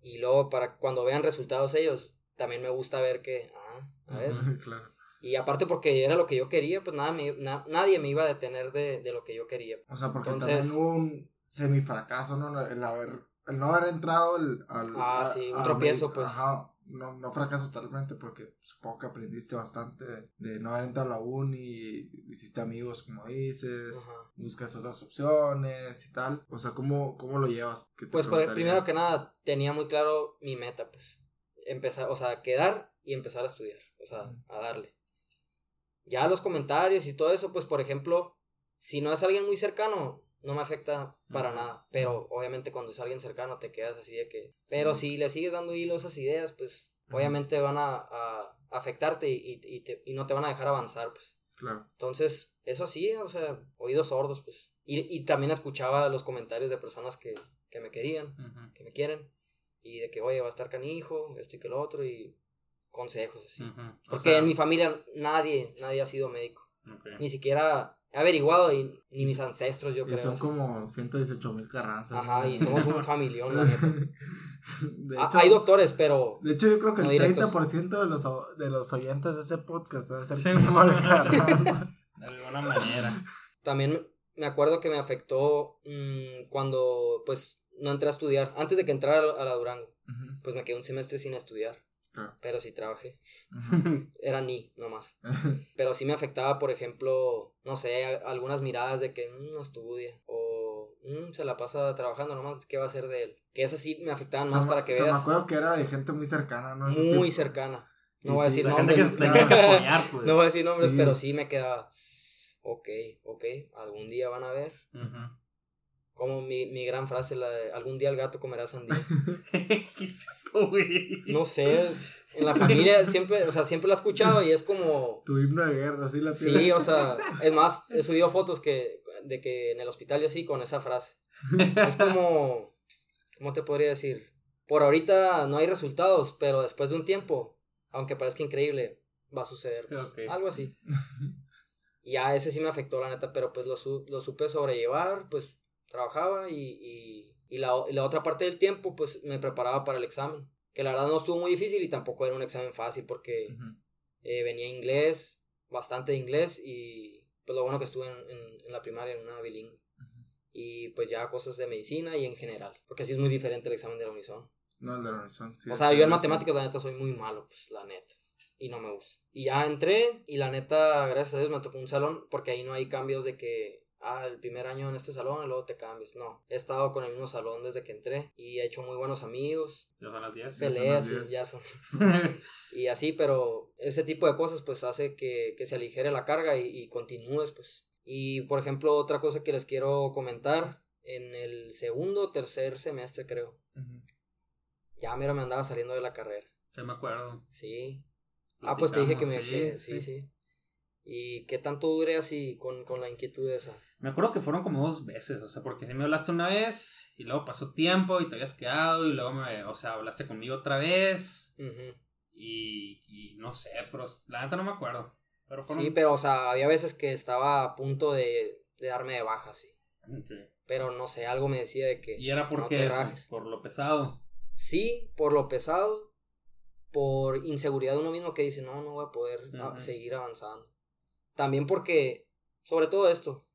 Speaker 5: Y luego para cuando vean resultados ellos, también me gusta ver que, ah, ¿sabes? [LAUGHS]
Speaker 2: claro.
Speaker 5: Y aparte porque era lo que yo quería, pues nada, me- na- nadie me iba a detener de, de lo que yo quería.
Speaker 2: O sea, porque
Speaker 5: Entonces-
Speaker 2: también hubo un semifracaso, ¿no? El haber, el no haber entrado al... al-
Speaker 5: Ah,
Speaker 2: a-
Speaker 5: sí, un tropiezo, pues.
Speaker 2: Ajá, no, no fracaso totalmente porque supongo que aprendiste bastante de, de no haber entrado a la uni, hiciste amigos, como dices.
Speaker 5: Ajá.
Speaker 2: buscas otras opciones y tal. O sea, ¿cómo, cómo lo llevas? ¿Qué te
Speaker 5: Pues por- primero que nada, tenía muy claro mi meta, pues. Empezar, o sea, quedar y empezar a estudiar. O sea, a darle. Ya los comentarios y todo eso, pues por ejemplo, si no es alguien muy cercano, no me afecta para nada. Pero obviamente cuando es alguien cercano te quedas así de que. Pero si le sigues dando hilo a esas ideas, pues obviamente van a, a afectarte y, y, te- y no te van a dejar avanzar, pues.
Speaker 2: Claro.
Speaker 5: Entonces, eso sí, o sea, oídos sordos, pues. Y, y también escuchaba los comentarios de personas que, que me querían que me quieren y de que, oye, va a estar canijo, esto y que lo otro y consejos así. Porque
Speaker 4: sea,
Speaker 5: en mi familia nadie, nadie ha sido médico. Ni siquiera he averiguado y ni mis ancestros, yo
Speaker 2: Y
Speaker 5: creo.
Speaker 2: son
Speaker 5: así.
Speaker 2: como 118 mil carranzas.
Speaker 5: Ajá, y somos un familión, la neta. [LAUGHS]
Speaker 2: de,
Speaker 5: Ah,
Speaker 2: hecho,
Speaker 5: Hay doctores, pero
Speaker 2: de hecho, yo creo que
Speaker 5: no
Speaker 2: el
Speaker 5: directos.
Speaker 2: 30% de los, de los oyentes de ese podcast debe ser
Speaker 4: Sí,
Speaker 2: como
Speaker 4: man.
Speaker 2: el Carranza. [LAUGHS]
Speaker 4: De alguna manera.
Speaker 5: También me acuerdo que me afectó mm, cuando, pues, no entré a estudiar. Antes de que entrara a la- Durango, pues me quedé un semestre sin estudiar.
Speaker 2: Ah.
Speaker 5: Pero sí trabajé. [LAUGHS] Era ni, nomás. [LAUGHS] Pero sí me afectaba, por ejemplo, no sé, algunas miradas de que "Mm, no estudia. O "Mm, se la pasa trabajando nomás, ¿qué va a hacer de él? Que esas sí me afectaban
Speaker 2: O sea,
Speaker 5: más para que
Speaker 2: o sea,
Speaker 5: veas.
Speaker 2: me acuerdo que era de gente muy cercana, ¿no?
Speaker 5: Muy cercana. No voy a
Speaker 2: sí,
Speaker 5: decir nombres. [LAUGHS] No voy a decir nombres, pero sí me quedaba. Ok, ok, algún día van a ver. Como mi, mi gran frase, la de algún día el gato comerá sandía. [LAUGHS]
Speaker 4: ¿Qué es eso, güey?
Speaker 5: No sé, en la familia siempre, o sea, siempre la he escuchado y es como.
Speaker 2: Tu himno de guerra, así la
Speaker 5: Sí,
Speaker 2: tiene.
Speaker 5: o sea, es más, he subido fotos que, de que en el hospital y así con esa frase. Es como, ¿cómo te podría decir? Por ahorita no hay resultados, pero después de un tiempo, aunque parezca increíble, va a suceder. pues. Algo así. [LAUGHS] Y ya ese sí me afectó, la neta, pero pues lo, su- lo supe sobrellevar, pues trabajaba y, y, y la, y la otra parte del tiempo, pues me preparaba para el examen. Que la verdad no estuvo muy difícil y tampoco era un examen fácil porque
Speaker 2: Ujú.
Speaker 5: eh, venía inglés, bastante inglés y pues lo bueno que estuve en, en- en la primaria en una bilingüe. Y pues ya cosas de medicina y en general, porque así es muy diferente el examen de la Unison.
Speaker 2: No, el de la Unison, sí,
Speaker 5: o sea, yo en matemáticas la neta soy muy malo, pues la neta. Y no me gusta. Y ya entré y la neta, gracias a Dios me tocó un salón porque ahí no hay cambios de que, ah, el primer año en este salón y luego te cambias. No, he estado con el mismo salón desde que entré y he hecho muy buenos amigos,
Speaker 4: Ya son las 10.
Speaker 2: son
Speaker 5: peleas ya son. [LAUGHS] Y así, pero ese tipo de cosas pues hace que, que se aligere la carga y, y continúes pues. Y por ejemplo, otra cosa que les quiero comentar, en el segundo o tercer semestre creo,
Speaker 2: Ujú.
Speaker 5: ya mira me andaba saliendo de la carrera.
Speaker 4: Sí, me acuerdo.
Speaker 5: Sí. Ah, pues te dije que me... Que-
Speaker 4: sí,
Speaker 5: sí,
Speaker 4: sí.
Speaker 5: ¿Y qué tanto duré así con, con la inquietud esa?
Speaker 4: Me acuerdo que fueron como dos veces, o sea, porque si me hablaste una vez y luego pasó tiempo y te habías quedado y luego me, o sea, hablaste conmigo otra vez y, y no sé, pero la neta no me acuerdo. Pero fueron...
Speaker 5: Sí, pero o sea, había veces que estaba a punto de, de darme de baja, sí. Pero no sé, algo me decía de que...
Speaker 4: ¿Y era
Speaker 5: no
Speaker 4: por
Speaker 5: te
Speaker 4: qué eso? Por lo pesado.
Speaker 5: Sí, por lo pesado, por inseguridad de uno mismo que dice, no, no voy a poder seguir avanzando. También porque, sobre todo esto,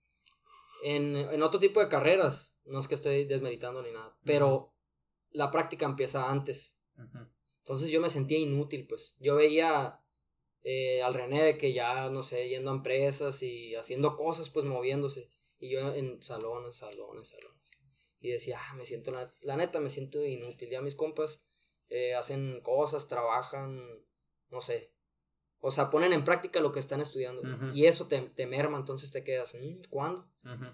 Speaker 5: en, en otro tipo de carreras, no es que estoy desmeritando ni nada, pero la práctica empieza antes.
Speaker 4: Ujú.
Speaker 5: Entonces yo me sentía inútil, pues. Yo veía eh, al René de que ya, no sé, yendo a empresas y haciendo cosas, pues moviéndose. Y yo en salones, salones, salones. Y decía, ah, me siento, la, la neta, me siento inútil. Ya mis compas eh, hacen cosas, trabajan, no sé. O sea, ponen en práctica lo que están estudiando. Y eso te, te merma, entonces te quedas, "Mm, ¿cuándo?
Speaker 4: Ujú.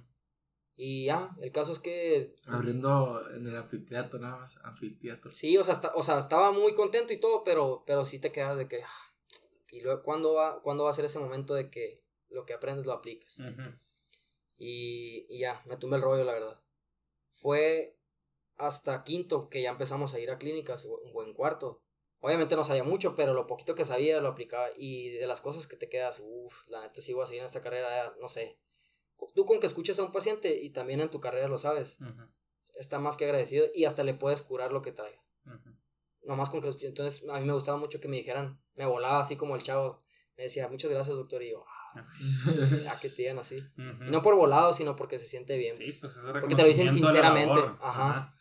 Speaker 5: Y ya, el caso es que
Speaker 2: Abriendo en el anfiteatro, nada más. Anfiteatro.
Speaker 5: Sí, o sea, esta- o sea, estaba muy contento y todo, pero, pero sí te quedas de que, ah, y luego, ¿cuándo va, ¿cuándo va a ser ese momento de que lo que aprendes lo aplicas? Y, y ya, me tumbé el rollo, la verdad. Fue hasta quinto que ya empezamos a ir a clínicas, o en cuarto. Obviamente no sabía mucho, pero lo poquito que sabía lo aplicaba. Y de las cosas que te quedas, uff, la neta sí voy a seguir en esta carrera, no sé. Tú con que escuches a un paciente y también en tu carrera lo sabes, está más que agradecido y hasta le puedes curar lo que trae.
Speaker 4: Ujú.
Speaker 5: nomás con que los- entonces a mí me gustaba mucho que me dijeran, me volaba así como el chavo, me decía, muchas gracias doctor, y yo, ah, [LAUGHS] ya que te digan así. Y no por volado, sino porque se siente bien.
Speaker 4: Sí, pues
Speaker 5: Porque te lo dicen sinceramente, ajá.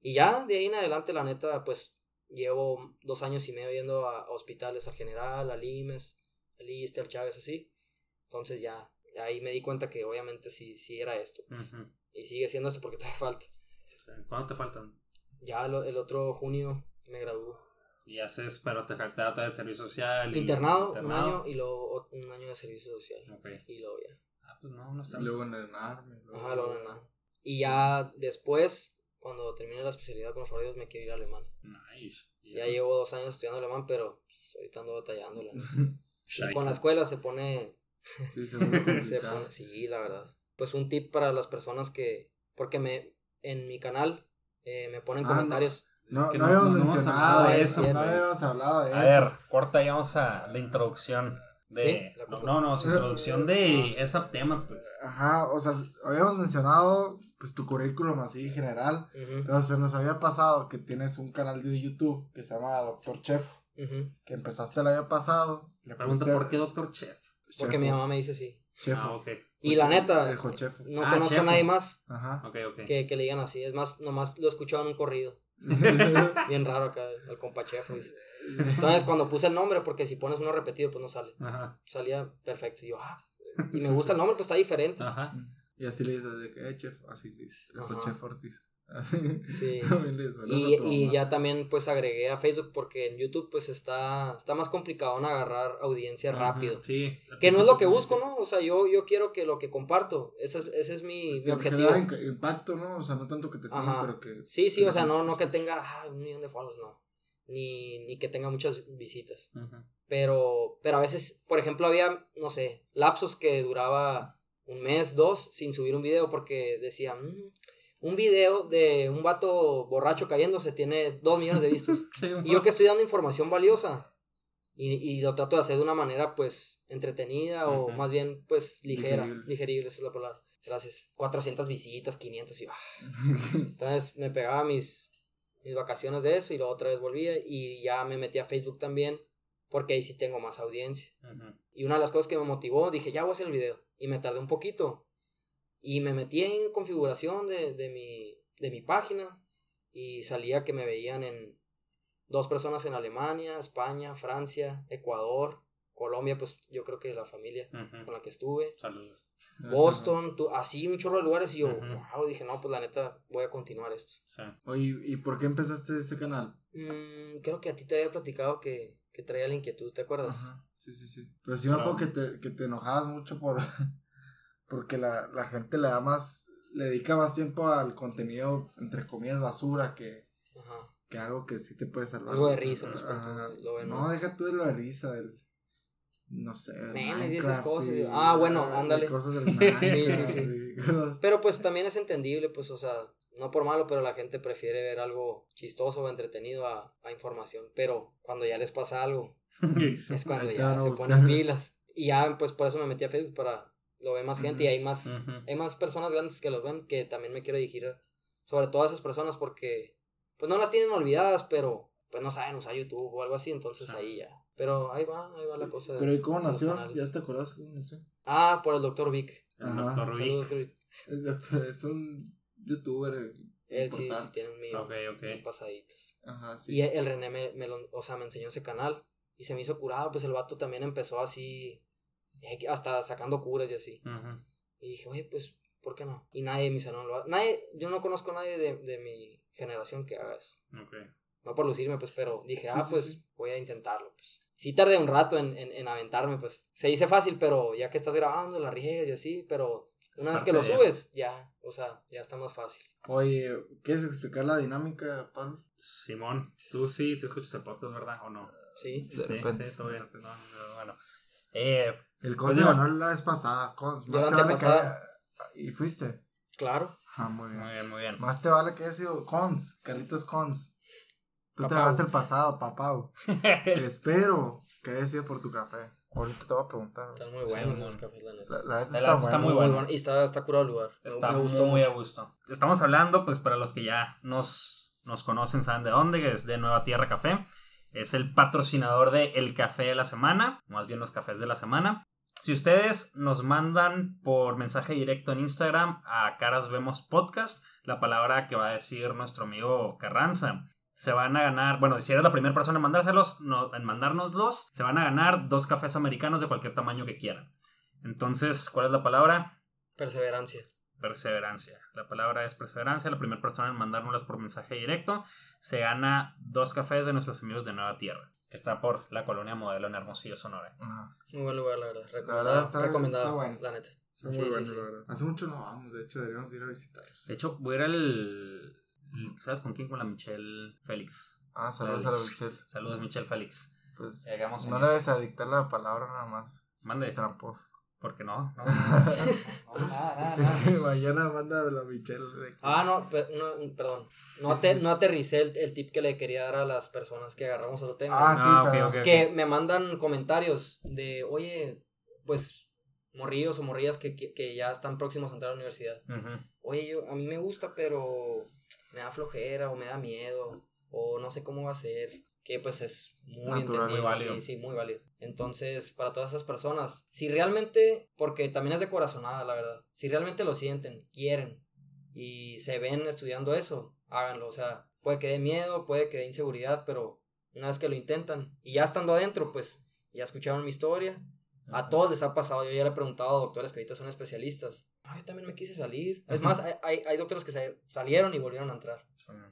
Speaker 5: Y ya de ahí en adelante, la neta, pues llevo dos años y medio yendo a, a hospitales, al general, al IMES, al ISTE, al Chávez, así. Entonces ya, ahí me di cuenta que obviamente sí, sí era esto. pues.
Speaker 4: Ujú.
Speaker 5: Y sigue siendo esto porque [LAUGHS] todavía falta.
Speaker 4: Sí. ¿Cuándo te faltan?
Speaker 5: Ya lo- el otro junio me gradúo.
Speaker 4: Y haces, pero te falta otra de servicio social. y-
Speaker 5: Internado, un
Speaker 4: internado.
Speaker 5: año y luego un año de servicio social.
Speaker 4: Ok.
Speaker 5: Y luego ya.
Speaker 4: Ah, pues no, no está.
Speaker 2: Y luego en el luego-
Speaker 5: Ajá, luego nada. Y ya después, cuando termine la especialidad con los Dios, me quiero ir a Alemania.
Speaker 4: Nice.
Speaker 5: Ya
Speaker 4: eso.
Speaker 5: llevo dos años estudiando alemán, pero pues, ahorita ando batallando. la [LAUGHS] con la escuela se pone, [LAUGHS]
Speaker 2: Sí, se
Speaker 5: pone. [LAUGHS] La verdad. Pues un tip para las personas que. Porque me en mi canal eh, me ponen
Speaker 2: Ah,
Speaker 5: comentarios.
Speaker 2: No,
Speaker 4: Es que
Speaker 2: no,
Speaker 4: no-
Speaker 2: habíamos
Speaker 4: no
Speaker 2: mencionado
Speaker 5: hablado de
Speaker 2: eso.
Speaker 5: eso,
Speaker 2: No habíamos hablado de
Speaker 4: A
Speaker 2: eso.
Speaker 4: ver, corta y vamos a la introducción de...
Speaker 5: ¿Sí? ¿La
Speaker 4: No, no, no, su introducción de ese tema, pues...
Speaker 2: Ajá, o sea, habíamos mencionado pues tu currículum así general.
Speaker 5: Ujú,
Speaker 2: Pero se nos había pasado que tienes un canal de YouTube que se llama Doctor Chef.
Speaker 5: ujú.
Speaker 2: Que empezaste el año pasado. Le
Speaker 4: pregunta
Speaker 2: pusiste
Speaker 4: por qué Doctor Chef.
Speaker 5: Porque mi mamá me dice sí.
Speaker 2: Chef.
Speaker 4: Ah, ok.
Speaker 5: Y la neta, no
Speaker 4: Ah,
Speaker 5: conozco
Speaker 4: chefo.
Speaker 5: a nadie más
Speaker 2: Ajá.
Speaker 4: Ok, ok.
Speaker 5: que, que le digan así. Es más, nomás lo escuchaba en un corrido. [LAUGHS] Bien raro acá, el compa. Entonces, cuando puse el nombre, porque si pones uno repetido, pues no sale.
Speaker 4: Ajá.
Speaker 5: Salía perfecto. Y yo, ah, y me gusta el nombre, pues está diferente.
Speaker 4: Ajá.
Speaker 2: Y así le dices de que, eh, chef, así le dices. Jochefo Ortiz. [LAUGHS]
Speaker 5: Sí. Y, y ya también pues agregué a Facebook porque en YouTube pues está, está más complicado en agarrar audiencia rápido.
Speaker 4: Sí.
Speaker 5: Que no es lo que busco, ¿no? O sea, yo, yo quiero que lo que comparto, ese es, ese es mi,
Speaker 2: Pues
Speaker 5: mi
Speaker 2: te
Speaker 5: objetivo.
Speaker 2: impacto, ¿no? O sea, no tanto que te sigan, pero que...
Speaker 5: Sí, sí, o sea, no, no que tenga ah, un millón de followers, no. Ni, ni que tenga muchas visitas.
Speaker 4: Ajá.
Speaker 5: Pero, pero a veces, por ejemplo, había, no sé, lapsos que duraba un mes, dos, sin subir un video porque decía, "Mm, un video de un vato borracho cayéndose tiene dos millones de vistas. [LAUGHS] Y yo que estoy dando información valiosa y, y lo trato de hacer de una manera pues entretenida o más bien pues ligera,
Speaker 2: Digerible.
Speaker 5: digerible, esa es la palabra. Gracias. 400 visitas, 500 y yo, ah. [LAUGHS] Entonces me pegaba mis, mis vacaciones de eso y luego otra vez volvía y ya me metí a Facebook también porque ahí sí tengo más audiencia. Y una de las cosas que me motivó, dije, ya voy a hacer el video. Y me tardé un poquito. Y me metí en configuración de, de, mi, de mi página. Y salía que me veían en dos personas en Alemania, España, Francia, Ecuador, Colombia, pues yo creo que la familia con la que estuve.
Speaker 4: Saludos.
Speaker 5: Boston, tu- así un chorro de lugares. Y yo, wow, dije, no, pues la neta, voy a continuar esto.
Speaker 4: Sí.
Speaker 2: Oye, ¿y por qué empezaste este canal?
Speaker 5: Mm, creo que a ti te había platicado que, que traía la inquietud, ¿te acuerdas?
Speaker 2: Sí, sí, sí. Pero sí me acuerdo que te, que te enojabas mucho por... Porque la, la gente le da más... Le dedica más tiempo al contenido, entre comillas, basura que,
Speaker 5: Ajá.
Speaker 2: que algo que sí te puede salvar.
Speaker 5: Algo de risa, pues, lo
Speaker 2: No, deja tú de lo de risa, del... No sé.
Speaker 5: Memes y esas cosas,
Speaker 2: y-
Speaker 5: ah, bueno, ándale.
Speaker 2: Cosas del [LAUGHS] Minecraft
Speaker 5: Sí, sí, sí. Pero pues también es entendible, pues, o sea, no por malo, pero la gente prefiere ver algo chistoso o entretenido a, a información. Pero cuando ya les pasa algo, [LAUGHS] es cuando ya se ponen pilas. Y ya, pues por eso me metí a Facebook para lo ve más gente y hay más, hay más personas grandes que los ven que también me quiero dirigir sobre todo a esas personas porque pues no las tienen olvidadas, pero pues no saben usar YouTube o algo así, entonces ahí ya. Pero ahí va, ahí va la cosa. de-
Speaker 2: Pero ¿y cómo nació?
Speaker 5: canales.
Speaker 2: ¿Ya te acuerdas cómo nació?
Speaker 5: Ah, por el doctor Vic.
Speaker 4: El
Speaker 2: Ajá.
Speaker 4: doctor
Speaker 5: Saludos,
Speaker 4: Vic.
Speaker 5: Vic.
Speaker 2: Es, doctor- es un youtuber.
Speaker 5: Él sí, sí tiene un millón
Speaker 4: Ok, ok.
Speaker 5: bien pasaditos.
Speaker 2: Ajá, sí.
Speaker 5: Y el René me, me lo- o sea, me enseñó ese canal y se me hizo curado, pues el vato también empezó así, hasta sacando curas y así.
Speaker 4: Ujú.
Speaker 5: Y dije, oye, pues, ¿por qué no? Y nadie en mi salón lo hace. Nadie, yo no conozco a nadie de, de mi generación que haga eso.
Speaker 4: Ok.
Speaker 5: No por lucirme, pues, pero dije, ah,
Speaker 2: sí,
Speaker 5: pues,
Speaker 2: sí.
Speaker 5: voy a intentarlo, pues. Sí tardé un rato en, en, en aventarme, pues. Se dice fácil, pero ya que estás grabando, la riegas y así, pero una vez que lo
Speaker 4: de-
Speaker 5: subes, ya, o sea, ya está más fácil.
Speaker 2: Oye, ¿quieres explicar la dinámica, Pablo?
Speaker 4: Simón, tú sí te escuchas el podcast, ¿verdad? ¿O no?
Speaker 5: Sí.
Speaker 1: De
Speaker 4: Sí,
Speaker 1: repente.
Speaker 4: sí, todo bien. No, no, bueno. Eh,
Speaker 2: El
Speaker 4: Pues
Speaker 2: Cons
Speaker 4: digo-
Speaker 2: ganó la vez pasada. Cons, más te vale que ¿Y fuiste?
Speaker 5: Claro.
Speaker 2: Ah, muy bien.
Speaker 4: muy bien, muy bien.
Speaker 2: Más te vale que haya sido Cons, Carlitos Cons. Tú te ganaste el pasado, papau. [LAUGHS] Espero que haya sido por tu café. Ahorita te voy a preguntar.
Speaker 5: Están muy buenos
Speaker 4: bueno.
Speaker 5: cafés, la neta.
Speaker 2: La, la neta
Speaker 4: La
Speaker 2: está,
Speaker 4: muy bueno.
Speaker 5: Y está, está curado el lugar.
Speaker 4: Está
Speaker 5: me gustó
Speaker 4: muy a
Speaker 5: mucho.
Speaker 4: gusto. Estamos hablando, pues para los que ya nos, nos conocen, saben de dónde, que es de Nueva Tierra Café. Es el patrocinador de El Café de la Semana, más bien los cafés de la semana. Si ustedes nos mandan por mensaje directo en Instagram a Caras Vemos Podcast, la palabra que va a decir nuestro amigo Carranza, se van a ganar, bueno, si eres la primera persona en mandárselos, no, en mandárnoslos, se van a ganar dos cafés americanos de cualquier tamaño que quieran. Entonces, ¿cuál es la palabra?
Speaker 5: Perseverancia.
Speaker 4: Perseverancia. La palabra es perseverancia. La primera persona en mandárnoslas por mensaje directo se gana dos cafés de nuestros amigos de Nueva Tierra, que está por la colonia Modelo en Hermosillo, Sonora.
Speaker 2: Ajá.
Speaker 5: Muy buen lugar, la verdad. Recomendado.
Speaker 2: verdad está-
Speaker 5: recomendado,
Speaker 2: está bueno.
Speaker 5: la neta.
Speaker 2: Está
Speaker 5: Sí,
Speaker 2: muy
Speaker 5: sí,
Speaker 2: bueno,
Speaker 5: sí.
Speaker 2: la verdad. Hace mucho no vamos, de hecho, deberíamos ir a visitarlos.
Speaker 4: De hecho, voy a ir al... ¿Sabes con quién? Con la Michelle Félix.
Speaker 2: Ah, saludos a la Michelle.
Speaker 4: Saludos, Michelle Félix.
Speaker 2: Pues
Speaker 4: Llegamos
Speaker 2: no le debes a dictar la palabra nada más.
Speaker 4: Mande.
Speaker 2: Tramposo.
Speaker 4: ¿Por qué no? No, no, [LAUGHS] no. No, nada, nada. [LAUGHS]
Speaker 2: Mañana manda a la Michelle. de
Speaker 5: Ah, no, per- no, perdón. No,
Speaker 2: Sí, sí.
Speaker 5: no aterricé el, el tip que le quería dar a las personas que agarramos otro tema.
Speaker 2: Ah, sí,
Speaker 4: Ah, ok,
Speaker 2: pero-
Speaker 4: ok, ok.
Speaker 5: que me mandan comentarios de, oye, pues, morrillos o morrillas que, que, que ya están próximos a entrar a la universidad. Oye, yo, a mí me gusta, pero me da flojera o me da miedo o no sé cómo va a ser. Que pues es muy
Speaker 2: Natural,
Speaker 5: entendible,
Speaker 4: muy válido.
Speaker 5: sí, sí, muy válido. Entonces, para todas esas personas, si realmente, porque también es de corazonada, la verdad, si realmente lo sienten, quieren y se ven estudiando eso, háganlo, o sea, puede que dé miedo, puede que dé inseguridad, pero una vez que lo intentan y ya estando adentro, pues ya escucharon mi historia. A todos les ha pasado, yo ya le he preguntado a doctores que ahorita son especialistas. "Ah, yo también me quise salir. Es más, hay, hay, hay doctores que salieron y volvieron a entrar.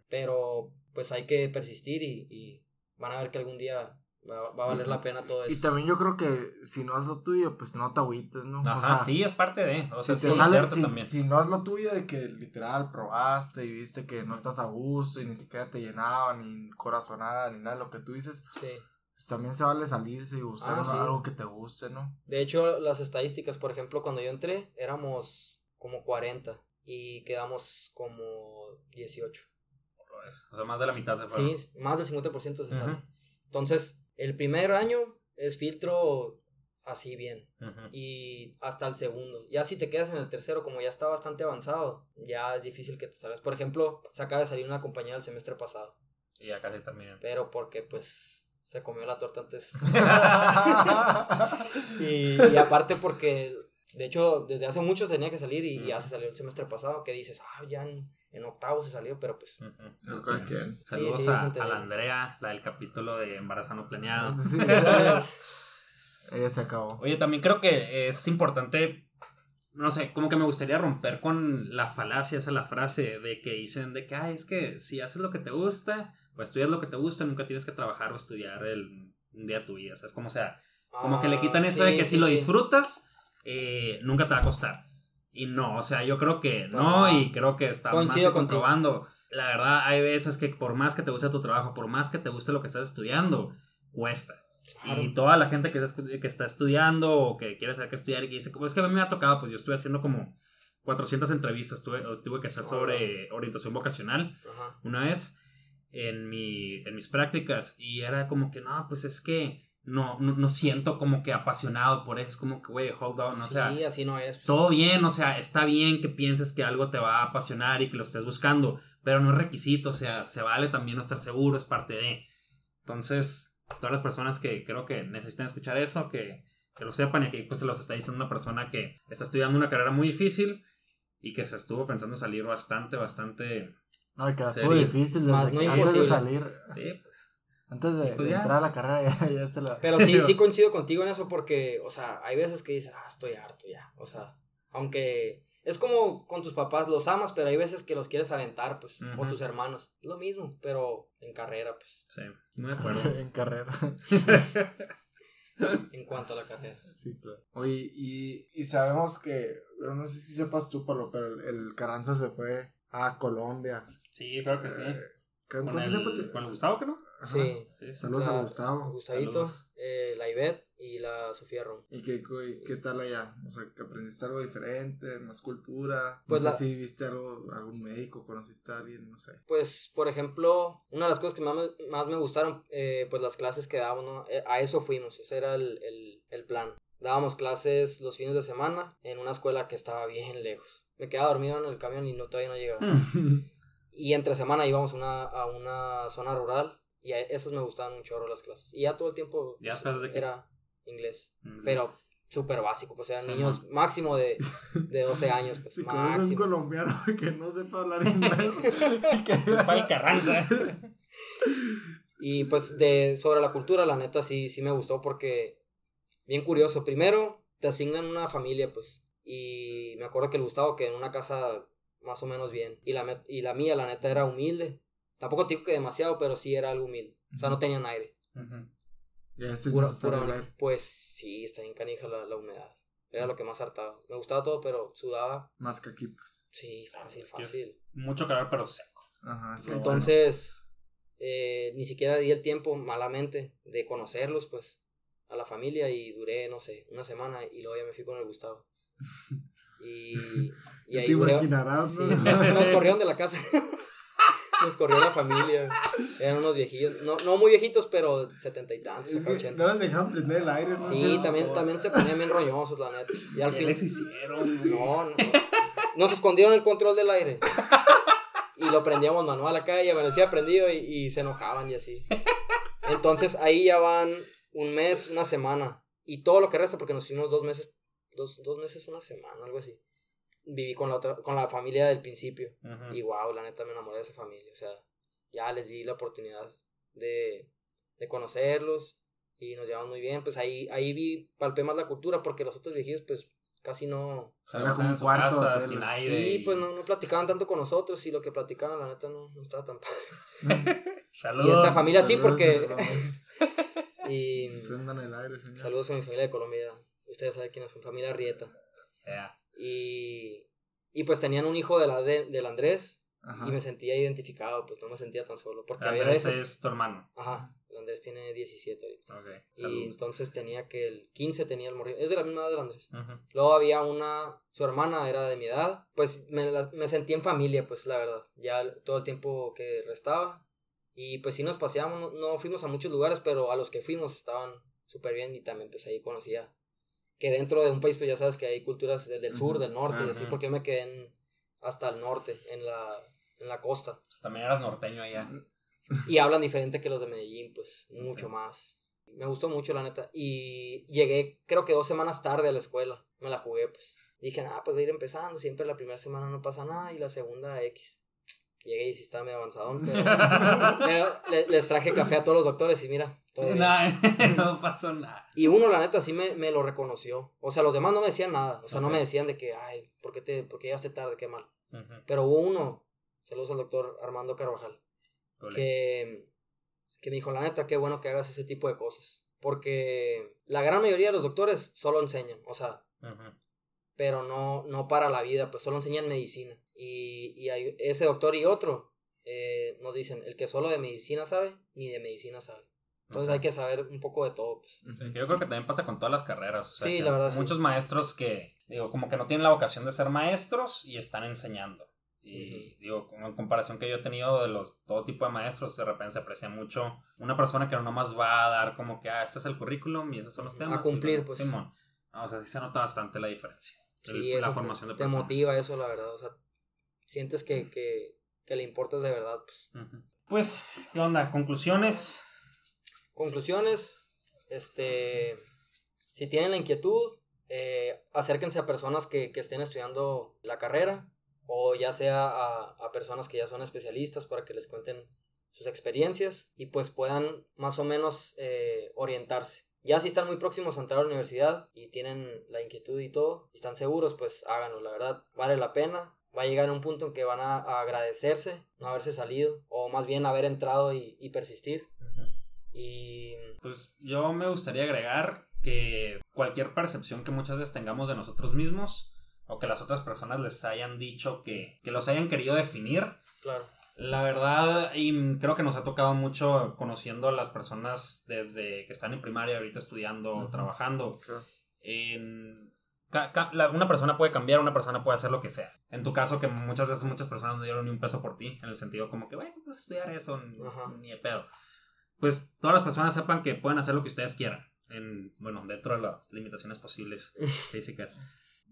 Speaker 5: Pero pues hay que persistir y, y van a ver que algún día va, va a valer la pena todo
Speaker 2: Y
Speaker 5: eso.
Speaker 2: también yo creo que si no es lo tuyo, pues no te agüites, ¿no?
Speaker 4: Ajá,
Speaker 2: o sea,
Speaker 4: sí, es parte de. O sea,
Speaker 2: si te sale, si,
Speaker 4: también.
Speaker 2: si no es lo tuyo de que literal probaste y viste que no estás a gusto y ni siquiera te llenaba, ni corazonada, ni nada de lo que tú dices,
Speaker 5: Sí.
Speaker 2: pues también se vale salirse y buscar
Speaker 5: Ah, sí.
Speaker 2: algo que te guste, ¿no?
Speaker 5: De hecho, las estadísticas, por ejemplo, cuando yo entré, éramos como 40 y quedamos como 18.
Speaker 4: O sea, más de la mitad se fueron.
Speaker 5: Sí, más del 50% se sale. Entonces, el primer año es filtro así bien. Y hasta el segundo. Ya si te quedas en el tercero, como ya está bastante avanzado, ya es difícil que te salgas. Por ejemplo, se acaba de salir una compañía el semestre pasado.
Speaker 4: Y ya casi terminan.
Speaker 5: Pero porque pues se comió la torta antes. [LAUGHS] [LAUGHS] y, y aparte porque, de hecho, desde hace mucho tenía que salir y ya se salió el semestre pasado. Que dices, ah, ya en, en octavo se salió, pero pues...
Speaker 2: Cualquier.
Speaker 4: Saludos
Speaker 5: Sí, sí,
Speaker 4: a, la Andrea, la del capítulo de embarazo no planeado. [LAUGHS]
Speaker 2: Sí, [LAUGHS] ella se acabó.
Speaker 4: Oye, también creo que es importante, no sé, como que me gustaría romper con la falacia, esa la frase de que dicen de que, ay, es que si haces lo que te gusta, o estudias lo que te gusta, nunca tienes que trabajar o estudiar el, un día de tu vida. O sea, es como sea, como que le quitan
Speaker 5: Ah,
Speaker 4: eso de que
Speaker 5: sí,
Speaker 4: si lo disfrutas, eh, nunca te va a costar. Y no, o sea, yo creo que no, y creo que está más que comprobando. La verdad, hay veces que por más que te guste tu trabajo, por más que te guste lo que estás estudiando, cuesta.
Speaker 5: Claro.
Speaker 4: Y toda la gente que está, que está estudiando o que quiere saber qué estudiar y que dice, como es que a mí me ha tocado, pues yo estuve haciendo como 400 entrevistas, tuve, tuve que hacer sobre orientación vocacional
Speaker 5: Ajá.
Speaker 4: una vez en, mi, en mis prácticas y era como que, no, pues es que no, no, no siento como que apasionado por eso, es como que, güey, hold on, o
Speaker 5: sí,
Speaker 4: sea,
Speaker 5: así no es. pues.
Speaker 4: todo bien, o sea, está bien que pienses que algo te va a apasionar y que lo estés buscando, pero no es requisito, o sea, se vale también no estar seguro, es parte de. Entonces, todas las personas que creo que necesitan escuchar eso, que, que lo sepan y que pues se los está diciendo una persona que está estudiando una carrera muy difícil y que se estuvo pensando salir bastante, bastante...
Speaker 2: No, que estuvo difícil desde
Speaker 5: Más no
Speaker 2: que- antes de salir,
Speaker 4: Sí, pues...
Speaker 2: antes de,
Speaker 4: Pues
Speaker 2: de
Speaker 4: ya.
Speaker 2: entrar a la carrera [LAUGHS] ya, ya se la...
Speaker 5: Pero sí, [LAUGHS] sí coincido contigo en eso porque, o sea, hay veces que dices, ah, estoy harto ya. O sea, aunque es como con tus papás, los amas, pero hay veces que los quieres aventar, pues, o tus hermanos. Es lo mismo, pero en carrera, pues,
Speaker 4: Sí, muy de acuerdo. [LAUGHS]
Speaker 2: en carrera.
Speaker 5: en cuanto a la carrera.
Speaker 2: Sí, claro. Oye, y, y sabemos que, no sé si sepas tú, Pablo, pero el, el Carranza se fue a Colombia.
Speaker 4: Sí, claro que sí.
Speaker 2: ¿Con
Speaker 4: Con el, con el Gustavo, ¿que no?
Speaker 2: Ajá.
Speaker 5: Sí.
Speaker 4: Sí.
Speaker 2: Saludos
Speaker 5: La-
Speaker 2: a Gustavo.
Speaker 5: Gustavito, eh, la Ivette y la Sofía Rom.
Speaker 2: ¿Y qué, qué, qué tal allá? O sea, que aprendiste algo diferente, más cultura.
Speaker 5: Pues
Speaker 2: no
Speaker 5: la-
Speaker 2: sé si viste algo, algún médico, conociste a alguien, no sé.
Speaker 5: Pues, por ejemplo, una de las cosas que más me, más me gustaron, eh, pues las clases que dábamos, ¿no? Eh, a eso fuimos, ese era el, el, el plan. Dábamos clases los fines de semana en una escuela que estaba bien lejos. Me quedaba dormido en el camión y no, todavía no llegaba. [LAUGHS] [LAUGHS] Y entre semana íbamos a una, a una zona rural y a esas me gustaban un chorro las clases. Y ya todo el tiempo
Speaker 4: ¿Ya
Speaker 5: pues,
Speaker 4: clases de qué?
Speaker 5: era inglés,
Speaker 4: Mm.
Speaker 5: pero súper básico, pues eran
Speaker 4: Sí,
Speaker 5: niños máximo de, de 12 años, pues [LAUGHS]
Speaker 2: Si conoces un
Speaker 5: máximo.
Speaker 2: colombiano [LAUGHS] que no sepa hablar inglés, [LAUGHS] que
Speaker 4: Para el Carranza.
Speaker 5: Y pues de sobre la cultura, la neta sí, sí me gustó porque bien curioso. Primero te asignan una familia, pues. Y me acuerdo que el Gustavo que en una casa más o menos bien. Y la, y la mía, la neta, era humilde. Tampoco te digo que demasiado, pero sí era algo humilde. O sea, no tenían aire.
Speaker 2: Este es
Speaker 5: Pura-
Speaker 2: necesario
Speaker 5: pura-
Speaker 2: hablar
Speaker 5: pues sí, está bien canija la, la humedad. Era lo que más hartaba. Me gustaba todo, pero sudaba.
Speaker 2: más que aquí, pues.
Speaker 5: Sí, fácil, fácil.
Speaker 4: Mucho calor, pero seco.
Speaker 2: Ajá, sí.
Speaker 5: Entonces, eh, ni siquiera di el tiempo malamente de conocerlos, pues, a la familia y duré, no sé, una semana y luego ya me fui con el Gustavo. [LAUGHS] Y, y ahí
Speaker 2: te imaginarás,
Speaker 5: sí,
Speaker 2: ¿no? [LAUGHS]
Speaker 5: nos, nos corrieron de la casa. [LAUGHS] Nos corrió la familia. Eran unos viejillos, no, no muy viejitos, pero setenta y tantos,
Speaker 2: Es
Speaker 5: acá
Speaker 2: que
Speaker 5: ochenta.
Speaker 2: no les dejaban prender el aire, ¿no?
Speaker 5: Sí, también, también se ponían bien roñosos, la neta. Y al
Speaker 4: ¿Qué
Speaker 5: fin.
Speaker 4: les hicieron?
Speaker 5: No, no. Nos escondieron el control del aire. [LAUGHS] Y lo prendíamos manual acá y amanecía prendido y, y se enojaban y así. Entonces ahí ya van un mes, una semana. Y todo lo que resta, porque nos fuimos dos meses, dos, dos meses, una semana, algo así. Viví con la otra, con la familia del principio. Y wow, la neta me enamoré de esa familia. O sea, ya les di la oportunidad de, de conocerlos y nos llevamos muy bien. Pues ahí, ahí vi, palpé más la cultura porque los otros viejitos, pues casi no.
Speaker 2: Era como un cuarto
Speaker 4: casa, sin aire.
Speaker 5: Sí,
Speaker 4: y-
Speaker 5: pues no, no platicaban tanto con nosotros y lo que platicaban, la neta, no, no estaba tan padre.
Speaker 4: Saludos. [LAUGHS]
Speaker 5: Y esta familia sí, porque. [LAUGHS] y
Speaker 2: Prendan el aire, señor.
Speaker 5: saludos a mi familia de Colombia. Ustedes saben quiénes son, familia Rieta.
Speaker 4: Yeah.
Speaker 5: Y, y pues tenían un hijo de la de, del Andrés
Speaker 2: Ajá.
Speaker 5: y me sentía identificado, pues no me sentía tan solo. Porque había
Speaker 4: Andrés
Speaker 5: veces.
Speaker 4: es tu hermano.
Speaker 5: Ajá, el Andrés tiene 17 ahorita.
Speaker 4: Ok.
Speaker 5: Y entonces tenía que el 15 tenía el morrillo. Es de la misma edad del Andrés.
Speaker 4: Ujú.
Speaker 5: Luego había una, su hermana era de mi edad. Pues me, la- me sentí en familia, pues la verdad. Ya todo el tiempo que restaba. Y pues sí nos paseamos, no, no fuimos a muchos lugares, pero a los que fuimos estaban súper bien y también pues ahí conocía que dentro de un país pues ya sabes que hay culturas del, sur, del norte y así, porque yo me quedé en- hasta el norte, en la, en la costa.
Speaker 4: También eras norteño allá.
Speaker 5: Y hablan diferente que los de Medellín, pues mucho más. Me gustó mucho, la neta. Y llegué, creo que dos semanas tarde a la escuela. Me la jugué, pues. Dije, ah, pues voy a ir empezando. Siempre la primera semana no pasa nada y la segunda X. Llegué y sí estaba medio avanzado. Pero, [LAUGHS] pero le- les traje café a todos los doctores y mira.
Speaker 4: Nah, [LAUGHS] no pasó nada.
Speaker 5: Y uno, la neta, sí me, me lo reconoció. O sea, los demás no me decían nada. O sea, no me decían de que, ay, ¿por qué, te, ¿por qué llegaste tarde? Qué mal. Pero hubo uno, saludos al doctor Armando Carvajal
Speaker 4: Ole.
Speaker 5: que, que me dijo, la neta, qué bueno que hagas ese tipo de cosas. Porque la gran mayoría de los doctores solo enseñan, o sea, pero no, no para la vida, pues solo enseñan medicina. Y, y hay ese doctor y otro eh, nos dicen, el que solo de medicina sabe, ni de medicina sabe. Entonces
Speaker 4: Ok.
Speaker 5: hay que saber un poco de todo. Pues.
Speaker 4: Sí, Yo creo que también pasa con todas las carreras. o sea,
Speaker 5: Sí, la verdad, sí.
Speaker 4: Muchos maestros que, digo, como que no tienen la vocación de ser maestros y están enseñando. Y digo, como en comparación que yo he tenido de los todo tipo de maestros, de repente se aprecia mucho una persona que no nomás va a dar como que, ah, este es el currículum y esos son los temas.
Speaker 5: A cumplir, pues.
Speaker 4: Simón. No, o sea, sí se nota bastante la diferencia. El-
Speaker 5: Sí,
Speaker 4: la
Speaker 5: eso
Speaker 4: formación de
Speaker 5: te
Speaker 4: personas.
Speaker 5: motiva eso, la verdad. O sea, sientes que, que, que le importas de verdad. Pues.
Speaker 4: Pues, ¿qué onda? ¿Conclusiones?
Speaker 5: Conclusiones, este, si tienen la inquietud, eh, acérquense a personas que, que estén estudiando la carrera o ya sea a, a personas que ya son especialistas para que les cuenten sus experiencias y pues puedan más o menos eh, orientarse. Ya si están muy próximos a entrar a la universidad y tienen la inquietud y todo, y están seguros, pues háganlo, la verdad, vale la pena. Va a llegar un punto en que van a, a agradecerse no haberse salido, o más bien haber entrado y, y persistir. Y
Speaker 4: Pues yo me gustaría agregar que cualquier percepción que muchas veces tengamos de nosotros mismos o que las otras personas les hayan dicho que, que los hayan querido definir,
Speaker 5: claro,
Speaker 4: la verdad, y creo que nos ha tocado mucho conociendo a las personas desde que están en primaria, ahorita estudiando,
Speaker 2: Ujú.
Speaker 4: trabajando.
Speaker 2: Claro.
Speaker 4: En- una persona puede cambiar, una persona puede hacer lo que sea. En tu caso, que muchas veces muchas personas no dieron ni un peso por ti, en el sentido como que, bueno, vas a estudiar eso, ni,
Speaker 5: Ajá.
Speaker 4: ni de pedo. Pues todas las personas sepan que pueden hacer lo que ustedes quieran, en, bueno, dentro de las limitaciones posibles [LAUGHS] físicas.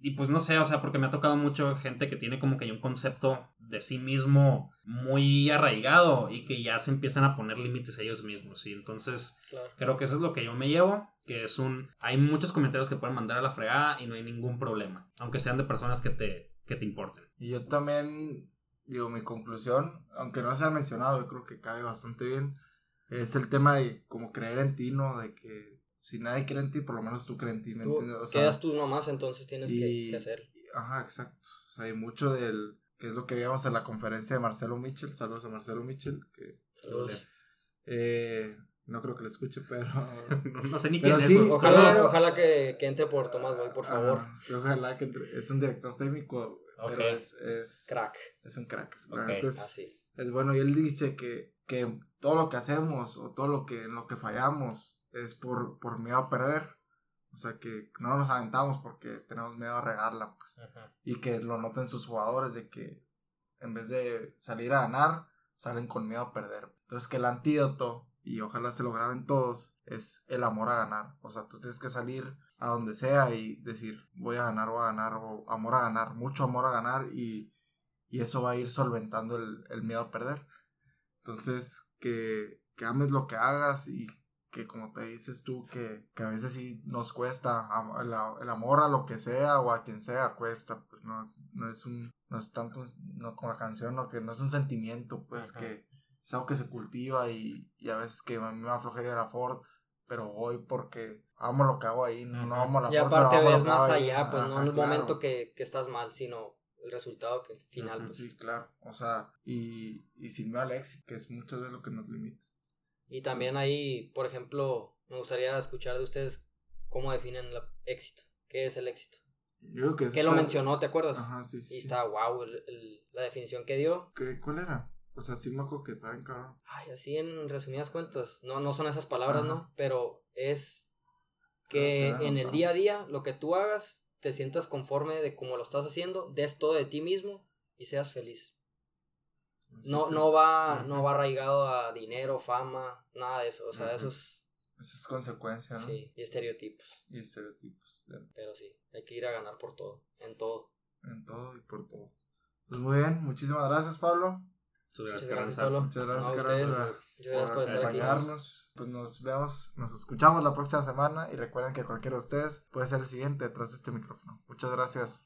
Speaker 4: Y pues no sé, o sea, porque me ha tocado mucho gente que tiene como que un concepto de sí mismo muy arraigado y que ya se empiezan a poner límites a ellos mismos. Y entonces
Speaker 5: claro.
Speaker 4: creo que eso es lo que yo me llevo, que es un... Hay muchos comentarios que pueden mandar a la fregada y no hay ningún problema, aunque sean de personas que te, que te importen.
Speaker 2: Y yo también, digo, mi conclusión, aunque no se ha mencionado, yo creo que cae bastante bien, es el tema de como creer en ti, ¿no? De que si nadie cree en ti, por lo menos tú crees en ti, ¿me
Speaker 5: Tú
Speaker 2: entiendes? O sea,
Speaker 5: quedas tú nomás, entonces tienes que,
Speaker 2: y-
Speaker 5: que hacerlo.
Speaker 2: Ajá, exacto. O sea, hay mucho del, que es lo que veíamos en la conferencia de Marcelo Mitchell, saludos a Marcelo Mitchell, que
Speaker 5: Saludos.
Speaker 2: eh, no creo que lo escuche, pero... [LAUGHS]
Speaker 4: No, no sé ni quién
Speaker 2: sí,
Speaker 4: es.
Speaker 5: Ojalá,
Speaker 2: pero-
Speaker 5: ojalá que, que entre por Tomás Boy, por favor.
Speaker 2: Ajá, ojalá que entre- es un director técnico,
Speaker 4: Ok.
Speaker 2: pero es, es,
Speaker 5: Crack.
Speaker 2: es un crack. La
Speaker 4: Ok,
Speaker 2: neta es-
Speaker 5: Así.
Speaker 2: es bueno y él dice que, que todo lo que hacemos o todo lo que en lo que fallamos es por, por miedo a perder o sea que no nos aventamos porque tenemos miedo a regarla pues
Speaker 4: Ajá.
Speaker 2: y que lo noten sus jugadores de que en vez de salir a ganar salen con miedo a perder entonces que el antídoto y ojalá se lo graben todos es el amor a ganar o sea tú tienes que salir a donde sea y decir voy a ganar voy a ganar o amor a ganar mucho amor a ganar y y eso va a ir solventando el, el miedo a perder. Entonces, que, que ames lo que hagas y que como te dices tú, que, que a veces sí nos cuesta, el, el amor a lo que sea o a quien sea cuesta, pues no es, no es un, no es tanto, no con la canción, no, que no es un sentimiento, pues
Speaker 4: Ajá.
Speaker 2: que es algo que se cultiva y, y a veces que a mí me va a flojer ir a la Ford, pero voy porque amo lo que hago ahí, no, no
Speaker 4: Ajá.
Speaker 2: amo la
Speaker 5: Y
Speaker 2: Ford, pero
Speaker 5: aparte ves
Speaker 2: que
Speaker 5: más
Speaker 2: hago ahí.
Speaker 5: allá, pues no
Speaker 2: Ajá,
Speaker 5: en el
Speaker 2: claro.
Speaker 5: momento que, que estás mal, sino el resultado que final.
Speaker 2: Ujú,
Speaker 5: pues.
Speaker 2: Sí, claro, o sea, y, y sin miedo al éxito, que es muchas veces lo que nos limita.
Speaker 5: Y también ahí, por ejemplo, me gustaría escuchar de ustedes cómo definen el éxito. ¿Qué es el éxito?
Speaker 2: Yo digo que es
Speaker 5: Que lo mencionó, ¿te acuerdas?
Speaker 2: Ajá, sí, sí.
Speaker 5: Y está wow la definición que dio.
Speaker 2: ¿Qué- ¿Cuál era? O sea, sí me acuerdo que estaba en cabrón.
Speaker 5: Ay, así en resumidas cuentas, no, no son esas palabras,
Speaker 2: Ajá.
Speaker 5: ¿no? Pero es que
Speaker 2: claro,
Speaker 5: en el
Speaker 2: claro.
Speaker 5: día a día, lo que tú hagas, te sientas conforme de cómo lo estás haciendo, des todo de ti mismo y seas feliz. No, no va, no va arraigado a dinero, fama, nada de eso. O sea,
Speaker 2: Ujú.
Speaker 5: eso es,
Speaker 2: Esa es consecuencia, ¿no?
Speaker 5: sí, y estereotipos.
Speaker 2: Y estereotipos. de-
Speaker 5: Pero sí, hay que ir a ganar por todo, en todo.
Speaker 2: En todo y por todo. Pues muy bien, muchísimas gracias, Pablo.
Speaker 4: Muchas gracias.
Speaker 5: Pablo.
Speaker 2: Muchas gracias,
Speaker 5: No, ustedes, Muchas gracias por estar aquí.
Speaker 2: acompañarnos. Pues nos vemos, nos escuchamos la próxima semana y recuerden que cualquiera de ustedes puede ser el siguiente detrás de este micrófono. Muchas gracias.